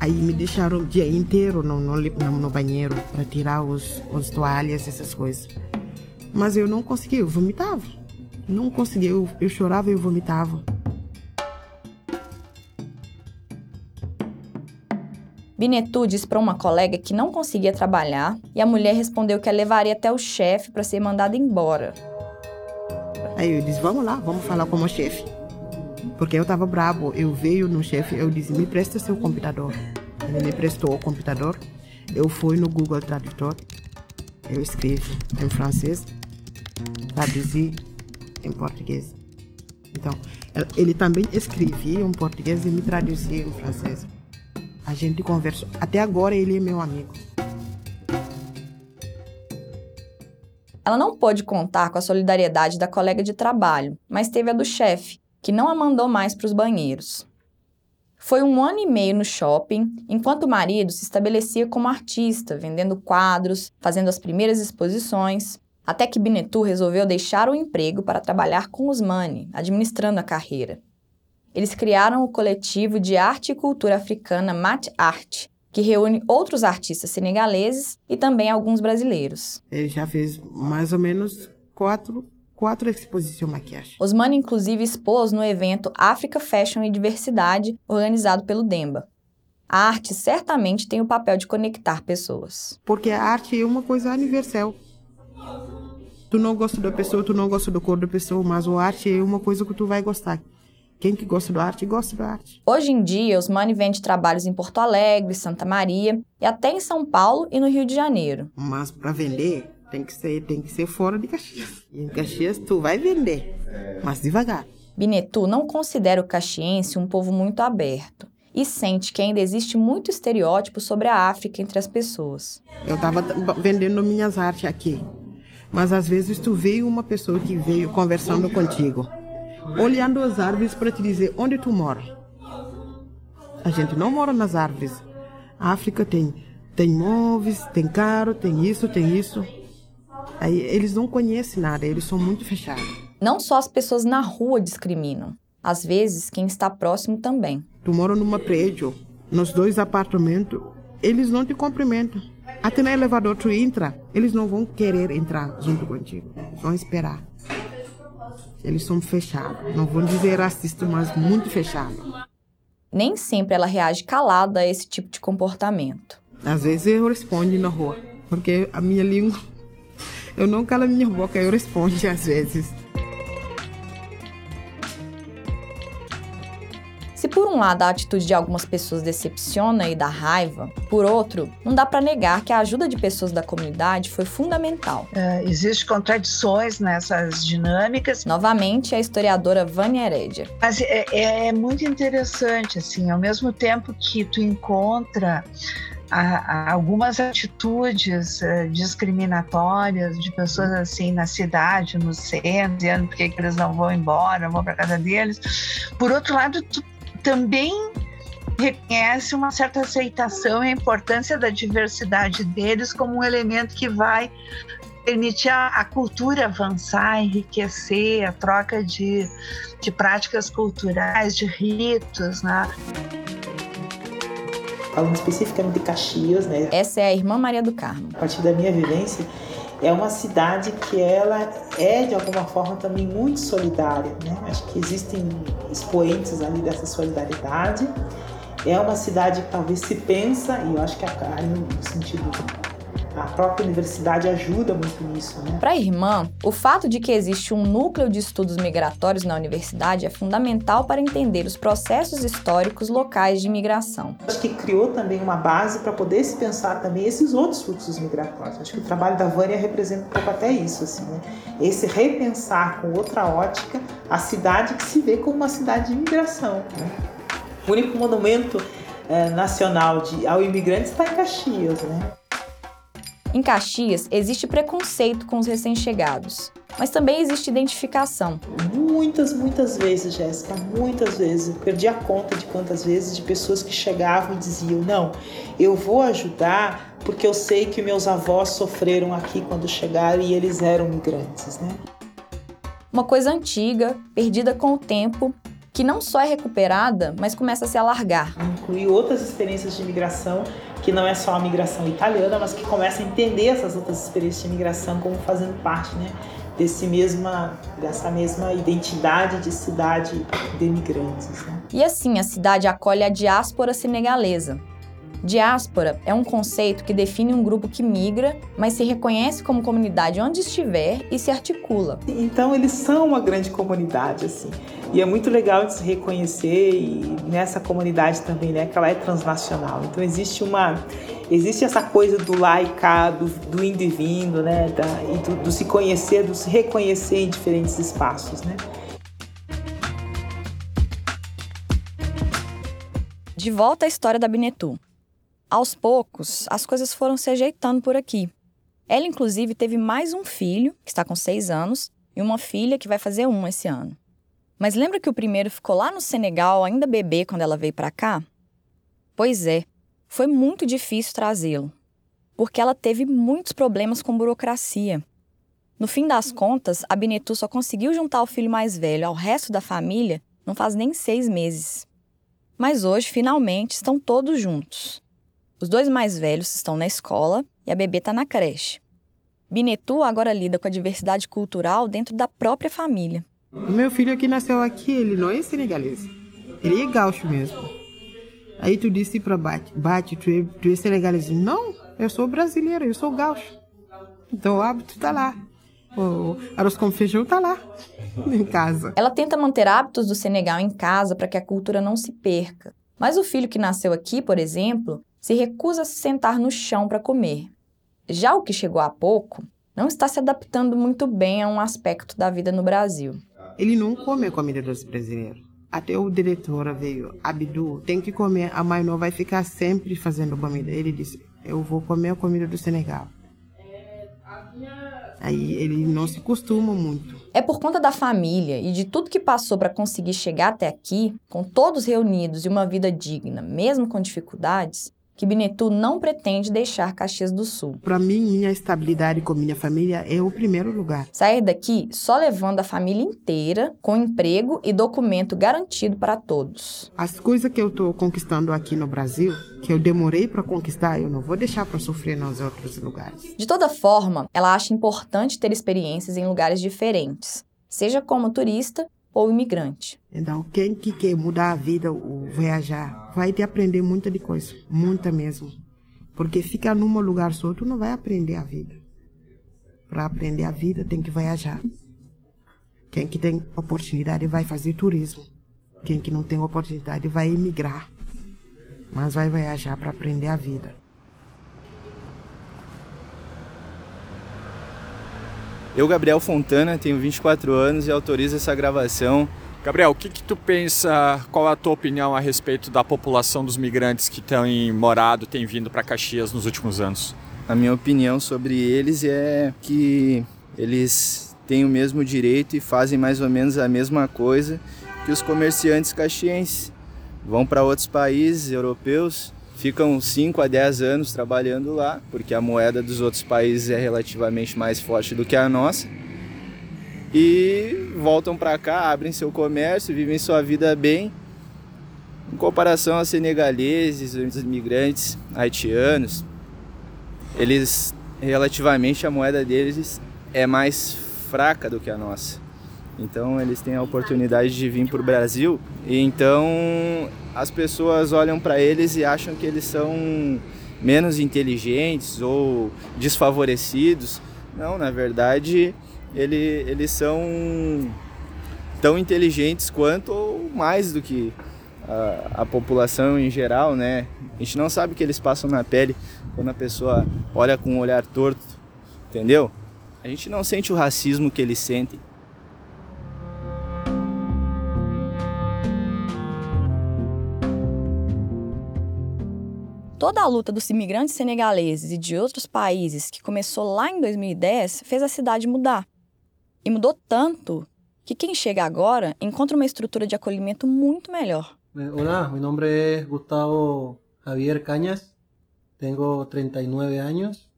Aí me deixaram o dia inteiro no, no, no banheiro para tirar os, os toalhas, essas coisas. Mas eu não consegui, eu vomitava. Não consegui, eu, eu chorava e eu vomitava. Binetu disse para uma colega que não conseguia trabalhar e a mulher respondeu que a levaria até o chefe para ser mandada embora. Aí eu disse: Vamos lá, vamos falar com o chefe. Porque eu estava bravo. Eu veio no chefe, eu disse: Me presta seu computador. Ele me prestou o computador. Eu fui no Google Tradutor. Eu escrevi em francês, traduzi em português. Então, ele também escrevia em português e me traduzia em francês. A gente conversou. Até agora ele é meu amigo. Ela não pôde contar com a solidariedade da colega de trabalho, mas teve a do chefe, que não a mandou mais para os banheiros. Foi um ano e meio no shopping, enquanto o marido se estabelecia como artista, vendendo quadros, fazendo as primeiras exposições, até que Binetu resolveu deixar o emprego para trabalhar com os Mani, administrando a carreira eles criaram o coletivo de arte e cultura africana Mat Art, que reúne outros artistas senegaleses e também alguns brasileiros. Ele já fez mais ou menos quatro, quatro exposições maquiagem. Osmano, inclusive, expôs no evento África Fashion e Diversidade, organizado pelo Demba. A arte certamente tem o papel de conectar pessoas. Porque a arte é uma coisa universal. Tu não gosta da pessoa, tu não gosta da cor da pessoa, mas a arte é uma coisa que tu vai gostar. Quem que gosta do arte, gosta da arte. Hoje em dia, os Mani vende trabalhos em Porto Alegre, Santa Maria e até em São Paulo e no Rio de Janeiro. Mas para vender, tem que ser, tem que ser fora de Caxias. E em Caxias tu vai vender, mas devagar. Binetu não considera o caxiense um povo muito aberto e sente que ainda existe muito estereótipo sobre a África entre as pessoas. Eu estava vendendo minhas artes aqui, mas às vezes tu veio uma pessoa que veio conversando contigo olhando as árvores para te dizer onde tu mora. A gente não mora nas árvores. A África tem, tem móveis, tem carro, tem isso, tem isso. Aí eles não conhecem nada, eles são muito fechados. Não só as pessoas na rua discriminam. Às vezes, quem está próximo também. Tu mora numa prédio, nos dois apartamentos, eles não te cumprimentam. Até no elevador tu entra, eles não vão querer entrar junto contigo. Vão esperar. Eles são fechados. Não vou dizer racista, mas muito fechados. Nem sempre ela reage calada a esse tipo de comportamento. Às vezes eu respondo na rua, porque a minha língua. Eu não calo a minha boca, eu respondo às vezes. Se por um lado a atitude de algumas pessoas decepciona e dá raiva, por outro, não dá para negar que a ajuda de pessoas da comunidade foi fundamental. É, Existem contradições nessas dinâmicas. Novamente, a historiadora Vânia Heredia. Mas é, é, é muito interessante, assim, ao mesmo tempo que tu encontra algumas atitudes uh, discriminatórias de pessoas assim na cidade, no centro, dizendo por que eles não vão embora, vão para casa deles. Por outro lado, tu também reconhece uma certa aceitação e a importância da diversidade deles como um elemento que vai permitir a, a cultura avançar, enriquecer, a troca de, de práticas culturais, de ritos, né? Falando especificamente de Caxias, né? Essa é a irmã Maria do Carmo. A partir da minha vivência, é uma cidade que ela é de alguma forma também muito solidária, né? Acho que existem expoentes ali dessa solidariedade. É uma cidade que talvez se pensa, e eu acho que a, no sentido a própria universidade ajuda muito nisso. Né? Para a irmã, o fato de que existe um núcleo de estudos migratórios na universidade é fundamental para entender os processos históricos locais de imigração. Acho que criou também uma base para poder se pensar também esses outros fluxos migratórios. Acho que o trabalho da Vânia representa um pouco até isso, assim, né? esse repensar com outra ótica a cidade que se vê como uma cidade de imigração. Né? O único monumento é, nacional de, ao imigrante está em Caxias, né? Em Caxias, existe preconceito com os recém-chegados, mas também existe identificação. Muitas, muitas vezes, Jéssica, muitas vezes. Perdi a conta de quantas vezes de pessoas que chegavam e diziam: Não, eu vou ajudar porque eu sei que meus avós sofreram aqui quando chegaram e eles eram migrantes, né? Uma coisa antiga, perdida com o tempo, que não só é recuperada, mas começa a se alargar. Incluir outras experiências de imigração, que não é só a migração italiana, mas que começa a entender essas outras experiências de imigração como fazendo parte, né? Desse mesma, dessa mesma identidade de cidade de imigrantes. Né? E assim, a cidade acolhe a diáspora senegalesa, Diáspora é um conceito que define um grupo que migra, mas se reconhece como comunidade onde estiver e se articula. Então eles são uma grande comunidade assim. E é muito legal de se reconhecer e nessa comunidade também, né, que ela é transnacional. Então existe uma existe essa coisa do lá e cá, do, do indo e vindo, né, da, e do, do se conhecer, do se reconhecer em diferentes espaços, né? De volta à história da Binetu. Aos poucos, as coisas foram se ajeitando por aqui. Ela, inclusive, teve mais um filho, que está com seis anos, e uma filha que vai fazer um esse ano. Mas lembra que o primeiro ficou lá no Senegal, ainda bebê, quando ela veio para cá? Pois é, foi muito difícil trazê-lo, porque ela teve muitos problemas com burocracia. No fim das contas, a Binetu só conseguiu juntar o filho mais velho ao resto da família não faz nem seis meses. Mas hoje, finalmente, estão todos juntos. Os dois mais velhos estão na escola e a bebê está na creche. Binetu agora lida com a diversidade cultural dentro da própria família. Meu filho que nasceu aqui, ele não é senegalês. Ele é gaúcho mesmo. Aí tu disse para Bate, Bate, tu é, tu é senegalês? Não, eu sou brasileiro, eu sou gaúcho. Então o hábito tá lá. O arroz com feijão tá lá, em casa. Ela tenta manter hábitos do Senegal em casa para que a cultura não se perca. Mas o filho que nasceu aqui, por exemplo, se recusa a se sentar no chão para comer. Já o que chegou há pouco não está se adaptando muito bem a um aspecto da vida no Brasil. Ele não come a comida dos brasileiros. Até o diretor veio, Abdu, tem que comer, a mãe não vai ficar sempre fazendo comida. Ele disse, eu vou comer a comida do Senegal. Aí ele não se costuma muito. É por conta da família e de tudo que passou para conseguir chegar até aqui, com todos reunidos e uma vida digna, mesmo com dificuldades, que Binetu não pretende deixar Caxias do Sul. Para mim, minha estabilidade com minha família é o primeiro lugar. Sair daqui só levando a família inteira, com emprego e documento garantido para todos. As coisas que eu estou conquistando aqui no Brasil, que eu demorei para conquistar, eu não vou deixar para sofrer nos outros lugares. De toda forma, ela acha importante ter experiências em lugares diferentes, seja como turista ou imigrante. Então, quem que quer mudar a vida ou viajar, vai ter aprender muita de coisa, muita mesmo. Porque ficar num lugar só, tu não vai aprender a vida. Para aprender a vida, tem que viajar. Quem que tem oportunidade vai fazer turismo. Quem que não tem oportunidade vai emigrar. Mas vai viajar para aprender a vida. Eu, Gabriel Fontana, tenho 24 anos e autorizo essa gravação. Gabriel, o que, que tu pensa, qual a tua opinião a respeito da população dos migrantes que têm morado, têm vindo para Caxias nos últimos anos? A minha opinião sobre eles é que eles têm o mesmo direito e fazem mais ou menos a mesma coisa que os comerciantes caxienses. Vão para outros países europeus ficam 5 a 10 anos trabalhando lá, porque a moeda dos outros países é relativamente mais forte do que a nossa. E voltam para cá, abrem seu comércio, vivem sua vida bem. Em comparação aos senegaleses, imigrantes haitianos, eles relativamente a moeda deles é mais fraca do que a nossa. Então eles têm a oportunidade de vir para o Brasil e então as pessoas olham para eles e acham que eles são menos inteligentes ou desfavorecidos. Não, na verdade ele, eles são tão inteligentes quanto ou mais do que a, a população em geral, né? A gente não sabe o que eles passam na pele quando a pessoa olha com um olhar torto, entendeu? A gente não sente o racismo que eles sentem. Toda a luta dos imigrantes senegaleses e de outros países que começou lá em 2010 fez a cidade mudar. E mudou tanto que quem chega agora encontra uma estrutura de acolhimento muito melhor. Olá, meu nome é Gustavo Javier Cañas. Tenho 39 anos,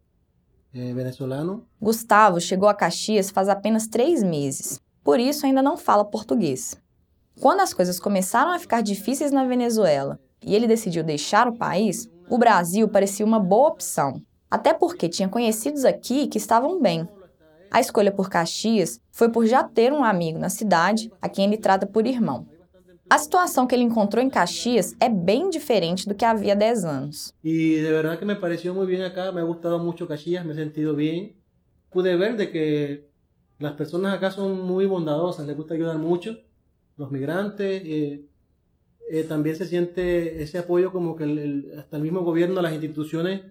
é venezuelano. Gustavo chegou a Caxias faz apenas três meses, por isso ainda não fala português. Quando as coisas começaram a ficar difíceis na Venezuela e ele decidiu deixar o país, o Brasil parecia uma boa opção, até porque tinha conhecidos aqui que estavam bem. A escolha por Caxias foi por já ter um amigo na cidade, a quem ele trata por irmão. A situação que ele encontrou em Caxias é bem diferente do que havia 10 anos. E de verdade que me pareceu muito bem acá, me ha gustado muito Caxias, me he sentido bem. Pude ver de que as pessoas acá são muito bondadosas, les gusta ayudar muito los migrantes. Eh, eh, también se siente ese apoyo como que el, el, hasta el mismo gobierno, las instituciones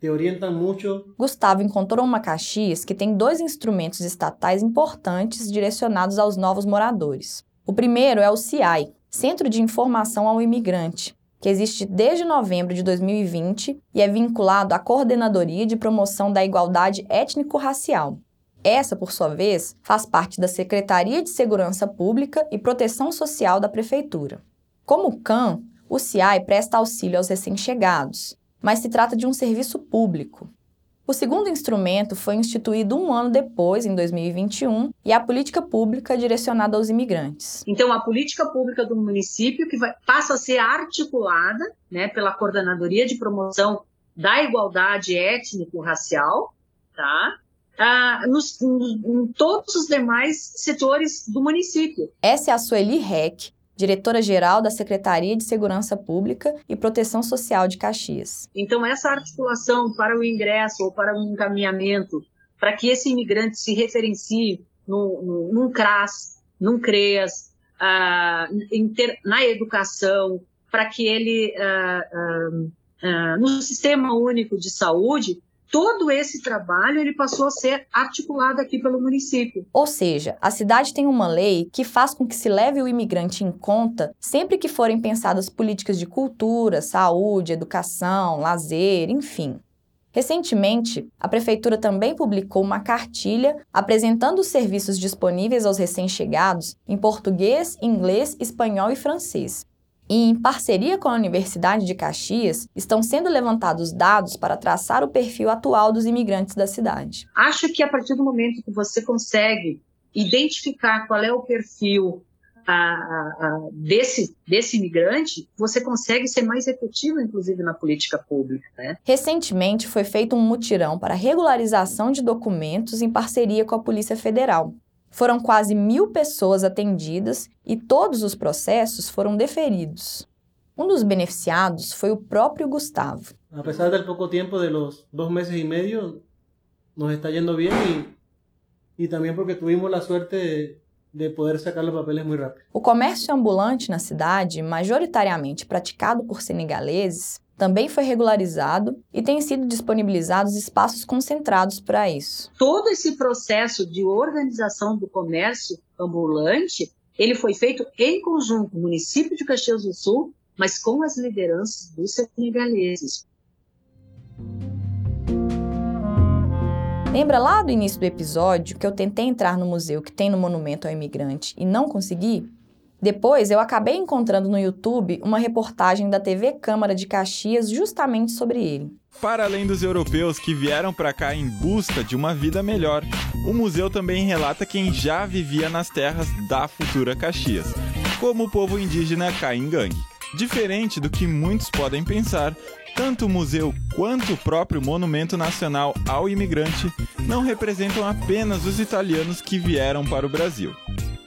te orientam muito. Gustavo encontrou uma Caxias que tem dois instrumentos estatais importantes direcionados aos novos moradores. O primeiro é o CIAI, Centro de Informação ao Imigrante, que existe desde novembro de 2020 e é vinculado à Coordenadoria de Promoção da Igualdade Étnico-Racial. Essa, por sua vez, faz parte da Secretaria de Segurança Pública e Proteção Social da Prefeitura. Como CAN, o CIAI presta auxílio aos recém-chegados, mas se trata de um serviço público. O segundo instrumento foi instituído um ano depois, em 2021, e é a política pública direcionada aos imigrantes. Então, a política pública do município que vai, passa a ser articulada né, pela Coordenadoria de Promoção da Igualdade Étnico-Racial, tá? Ah, nos, em todos os demais setores do município. Essa é a Sueli Reck, diretora-geral da Secretaria de Segurança Pública e Proteção Social de Caxias. Então, essa articulação para o ingresso ou para o encaminhamento, para que esse imigrante se referencie no, no, num CRAS, num CREAS, ter, na educação, para que ele, uh, uh, no Sistema Único de Saúde, todo esse trabalho ele passou a ser articulado aqui pelo município. Ou seja, a cidade tem uma lei que faz com que se leve o imigrante em conta sempre que forem pensadas políticas de cultura, saúde, educação, lazer, enfim. Recentemente, a Prefeitura também publicou uma cartilha apresentando os serviços disponíveis aos recém-chegados em português, inglês, espanhol e francês, em parceria com a Universidade de Caxias, estão sendo levantados dados para traçar o perfil atual dos imigrantes da cidade. Acho que a partir do momento que você consegue identificar qual é o perfil a, a, desse, desse imigrante, você consegue ser mais efetivo, inclusive, na política pública. Né? Recentemente foi feito um mutirão para regularização de documentos em parceria com a Polícia Federal. Foram quase mil pessoas atendidas e todos os processos foram deferidos. Um dos beneficiados foi o próprio Gustavo. Apesar do pouco tempo de los dois meses e meio, nos está yendo bem e, e também porque tivemos a sorte de poder sacar os papéis muito rápido. O comércio ambulante na cidade, majoritariamente praticado por senegaleses, também foi regularizado e têm sido disponibilizados espaços concentrados para isso. Todo esse processo de organização do comércio ambulante, ele foi feito em conjunto, município de Caxias do Sul, mas com as lideranças dos senegaleses. Lembra lá do início do episódio que eu tentei entrar no museu que tem no Monumento ao Imigrante e não consegui? Depois, eu acabei encontrando no YouTube uma reportagem da TV Câmara de Caxias justamente sobre ele. Para além dos europeus que vieram para cá em busca de uma vida melhor, o museu também relata quem já vivia nas terras da futura Caxias, como o povo indígena Caingangue. Diferente do que muitos podem pensar, tanto o museu quanto o próprio Monumento Nacional ao Imigrante não representam apenas os italianos que vieram para o Brasil.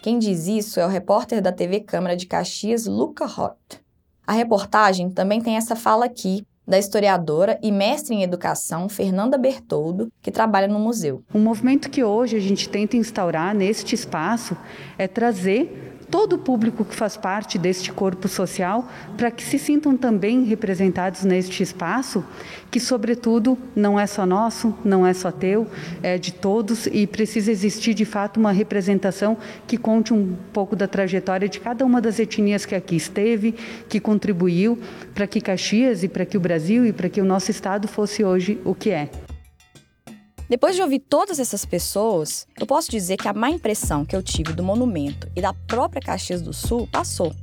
Quem diz isso é o repórter da TV Câmara de Caxias, Luca Hott. A reportagem também tem essa fala aqui, da historiadora e mestre em educação Fernanda Bertoldo, que trabalha no museu. O movimento que hoje a gente tenta instaurar neste espaço é trazer todo o público que faz parte deste corpo social para que se sintam também representados neste espaço, que, sobretudo, não é só nosso, não é só teu, é de todos e precisa existir de fato uma representação que conte um pouco da trajetória de cada uma das etnias que aqui esteve, que contribuiu para que Caxias e para que o Brasil e para que o nosso Estado fosse hoje o que é. Depois de ouvir todas essas pessoas, eu posso dizer que a má impressão que eu tive do monumento e da própria Caxias do Sul passou.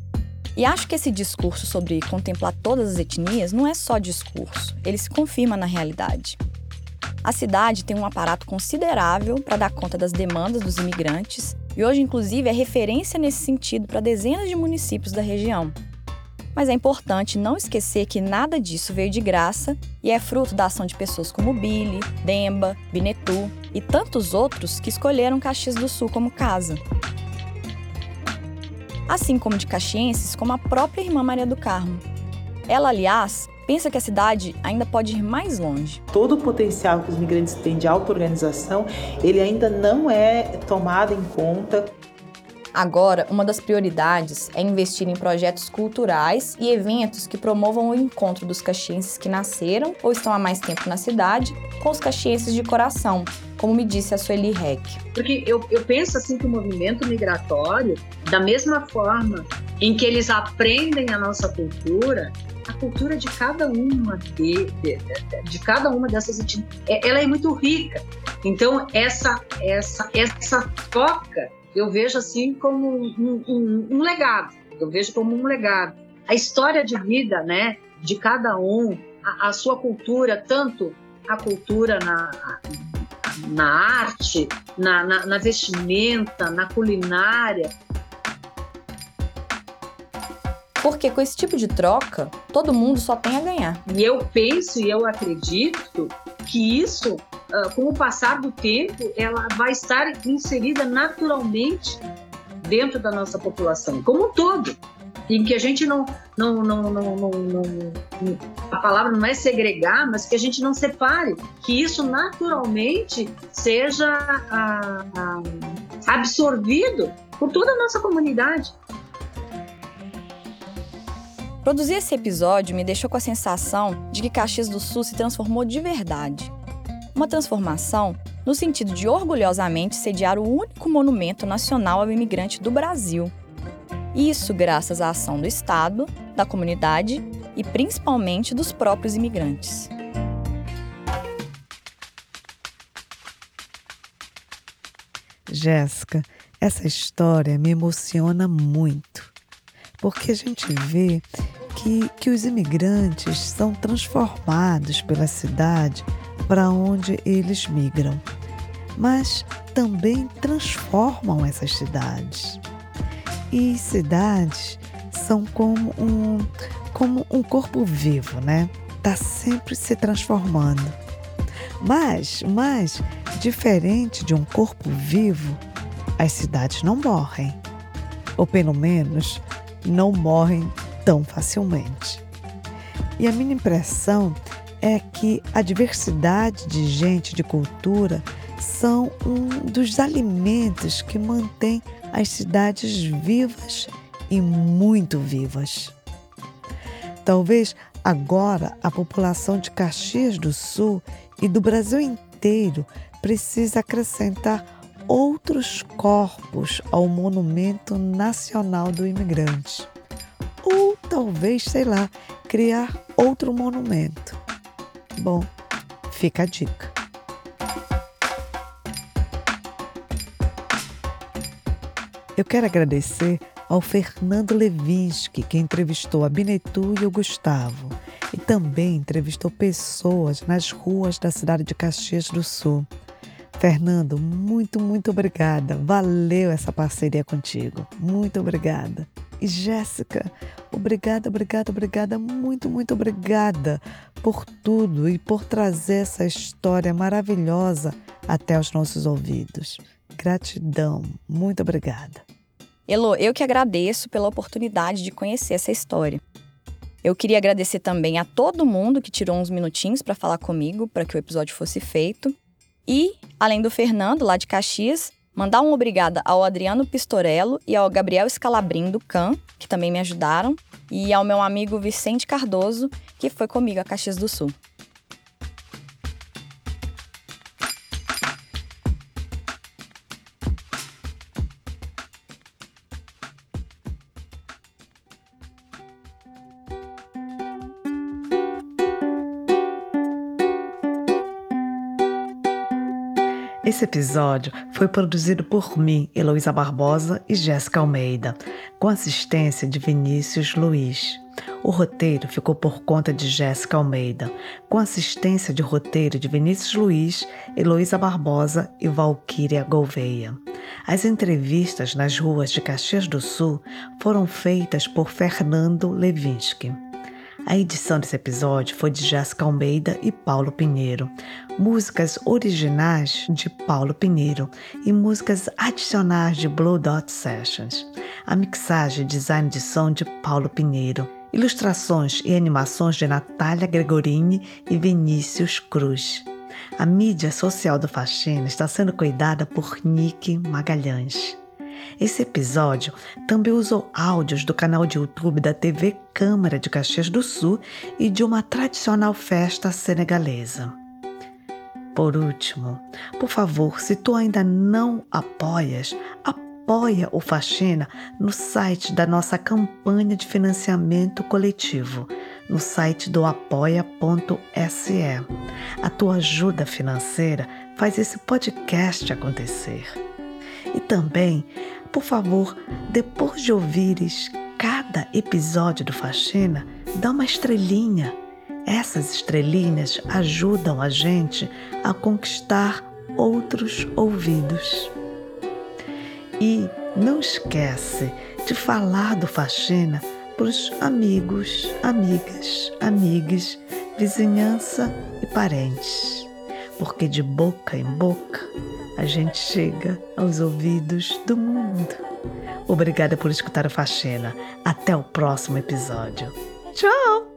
E acho que esse discurso sobre contemplar todas as etnias não é só discurso, ele se confirma na realidade. A cidade tem um aparato considerável para dar conta das demandas dos imigrantes e hoje, inclusive, é referência nesse sentido para dezenas de municípios da região. Mas é importante não esquecer que nada disso veio de graça e é fruto da ação de pessoas como Billy, Demba, Binetu e tantos outros que escolheram Caxias do Sul como casa. Assim como de caxienses, como a própria irmã Maria do Carmo. Ela, aliás, pensa que a cidade ainda pode ir mais longe. Todo o potencial que os migrantes têm de auto-organização, ele ainda não é tomado em conta Agora, uma das prioridades é investir em projetos culturais e eventos que promovam o encontro dos caxienses que nasceram ou estão há mais tempo na cidade com os caxienses de coração, como me disse a Sueli Heck. Porque eu, eu penso assim que o movimento migratório, da mesma forma em que eles aprendem a nossa cultura, a cultura de cada uma de, de, de, cada uma dessas é, ela é muito rica. Então essa essa essa troca eu vejo assim como um, um, um, legado. Eu vejo como um legado. A história de vida, né, de cada um, a, a sua cultura, tanto a cultura na, na arte, na, na, na vestimenta, na culinária, porque com esse tipo de troca, todo mundo só tem a ganhar. E eu penso e eu acredito que isso uh, com o passar do tempo, ela vai estar inserida naturalmente dentro da nossa população, como um todo. Em que a gente não, não, não, não, não, não a palavra não é segregar, mas que a gente não separe, que isso naturalmente seja ah, ah, absorvido por toda a nossa comunidade. Produzir esse episódio me deixou com a sensação de que Caxias do Sul se transformou de verdade. Uma transformação no sentido de orgulhosamente sediar o único monumento nacional ao imigrante do Brasil. Isso graças à ação do Estado, da comunidade e principalmente dos próprios imigrantes. Jéssica, essa história me emociona muito, porque a gente vê que, que os imigrantes são transformados pela cidade para onde eles migram, mas também transformam essas cidades. E cidades são como um, como um corpo vivo, né? Está sempre se transformando. Mas, mas, diferente de um corpo vivo, as cidades não morrem. Ou pelo menos, não morrem tão facilmente. E a minha impressão é que a diversidade de gente, de cultura, são um dos alimentos que mantém as cidades vivas e muito vivas. Talvez agora a população de Caxias do Sul e do Brasil inteiro precise acrescentar outros corpos ao Monumento Nacional do Imigrante. Ou talvez, sei lá, criar outro monumento. Bom, fica a dica. Eu quero agradecer ao Fernando Levinsky, que entrevistou a Binetu e o Gustavo, e também entrevistou pessoas nas ruas da cidade de Caxias do Sul. Fernando, muito, muito obrigada. Valeu essa parceria contigo. Muito obrigada. E Jéssica, obrigada, obrigada, obrigada, muito, muito obrigada por tudo e por trazer essa história maravilhosa até os nossos ouvidos. Gratidão, muito obrigada. Elo, eu que agradeço pela oportunidade de conhecer essa história. Eu queria agradecer também a todo mundo que tirou uns minutinhos para falar comigo para que o episódio fosse feito. E, além do Fernando, lá de Caxias, mandar um obrigada ao Adriano Pistorello e ao Gabriel Scalabrin do CAN, que também me ajudaram, e ao meu amigo Vicente Cardoso, que foi comigo a Caxias do Sul. Esse episódio foi produzido por mim, Heloísa Barbosa e Jéssica Almeida, com assistência de Vinícius Luiz. O roteiro ficou por conta de Jéssica Almeida, com assistência de roteiro de Vinícius Luiz, Heloísa Barbosa e Valquíria Gouveia. As entrevistas nas ruas de Caxias do Sul foram feitas por Fernando Levinsky. A edição desse episódio foi de Jéssica Almeida e Paulo Pinheiro. Músicas originais de Paulo Pinheiro e músicas adicionais de Blue Dot Sessions. A mixagem e design de som de Paulo Pinheiro. Ilustrações e animações de Natália Gregorini e Vinícius Cruz. A mídia social do Faxina está sendo cuidada por Nick Magalhães. Esse episódio também usou áudios do canal de YouTube da TV Câmara de Caxias do Sul e de uma tradicional festa senegalesa. Por último, por favor, se tu ainda não apoias, apoia o Faxina no site da nossa campanha de financiamento coletivo, no site do apoia.se. A tua ajuda financeira faz esse podcast acontecer. E também, por favor, depois de ouvires cada episódio do Faxina, dá uma estrelinha. Essas estrelinhas ajudam a gente a conquistar outros ouvidos. E não esquece de falar do Faxina para os amigos, amigas, amigues, vizinhança e parentes, porque de boca em boca a gente chega aos ouvidos do mundo. Obrigada por escutar o Faxina. Até o próximo episódio. Tchau!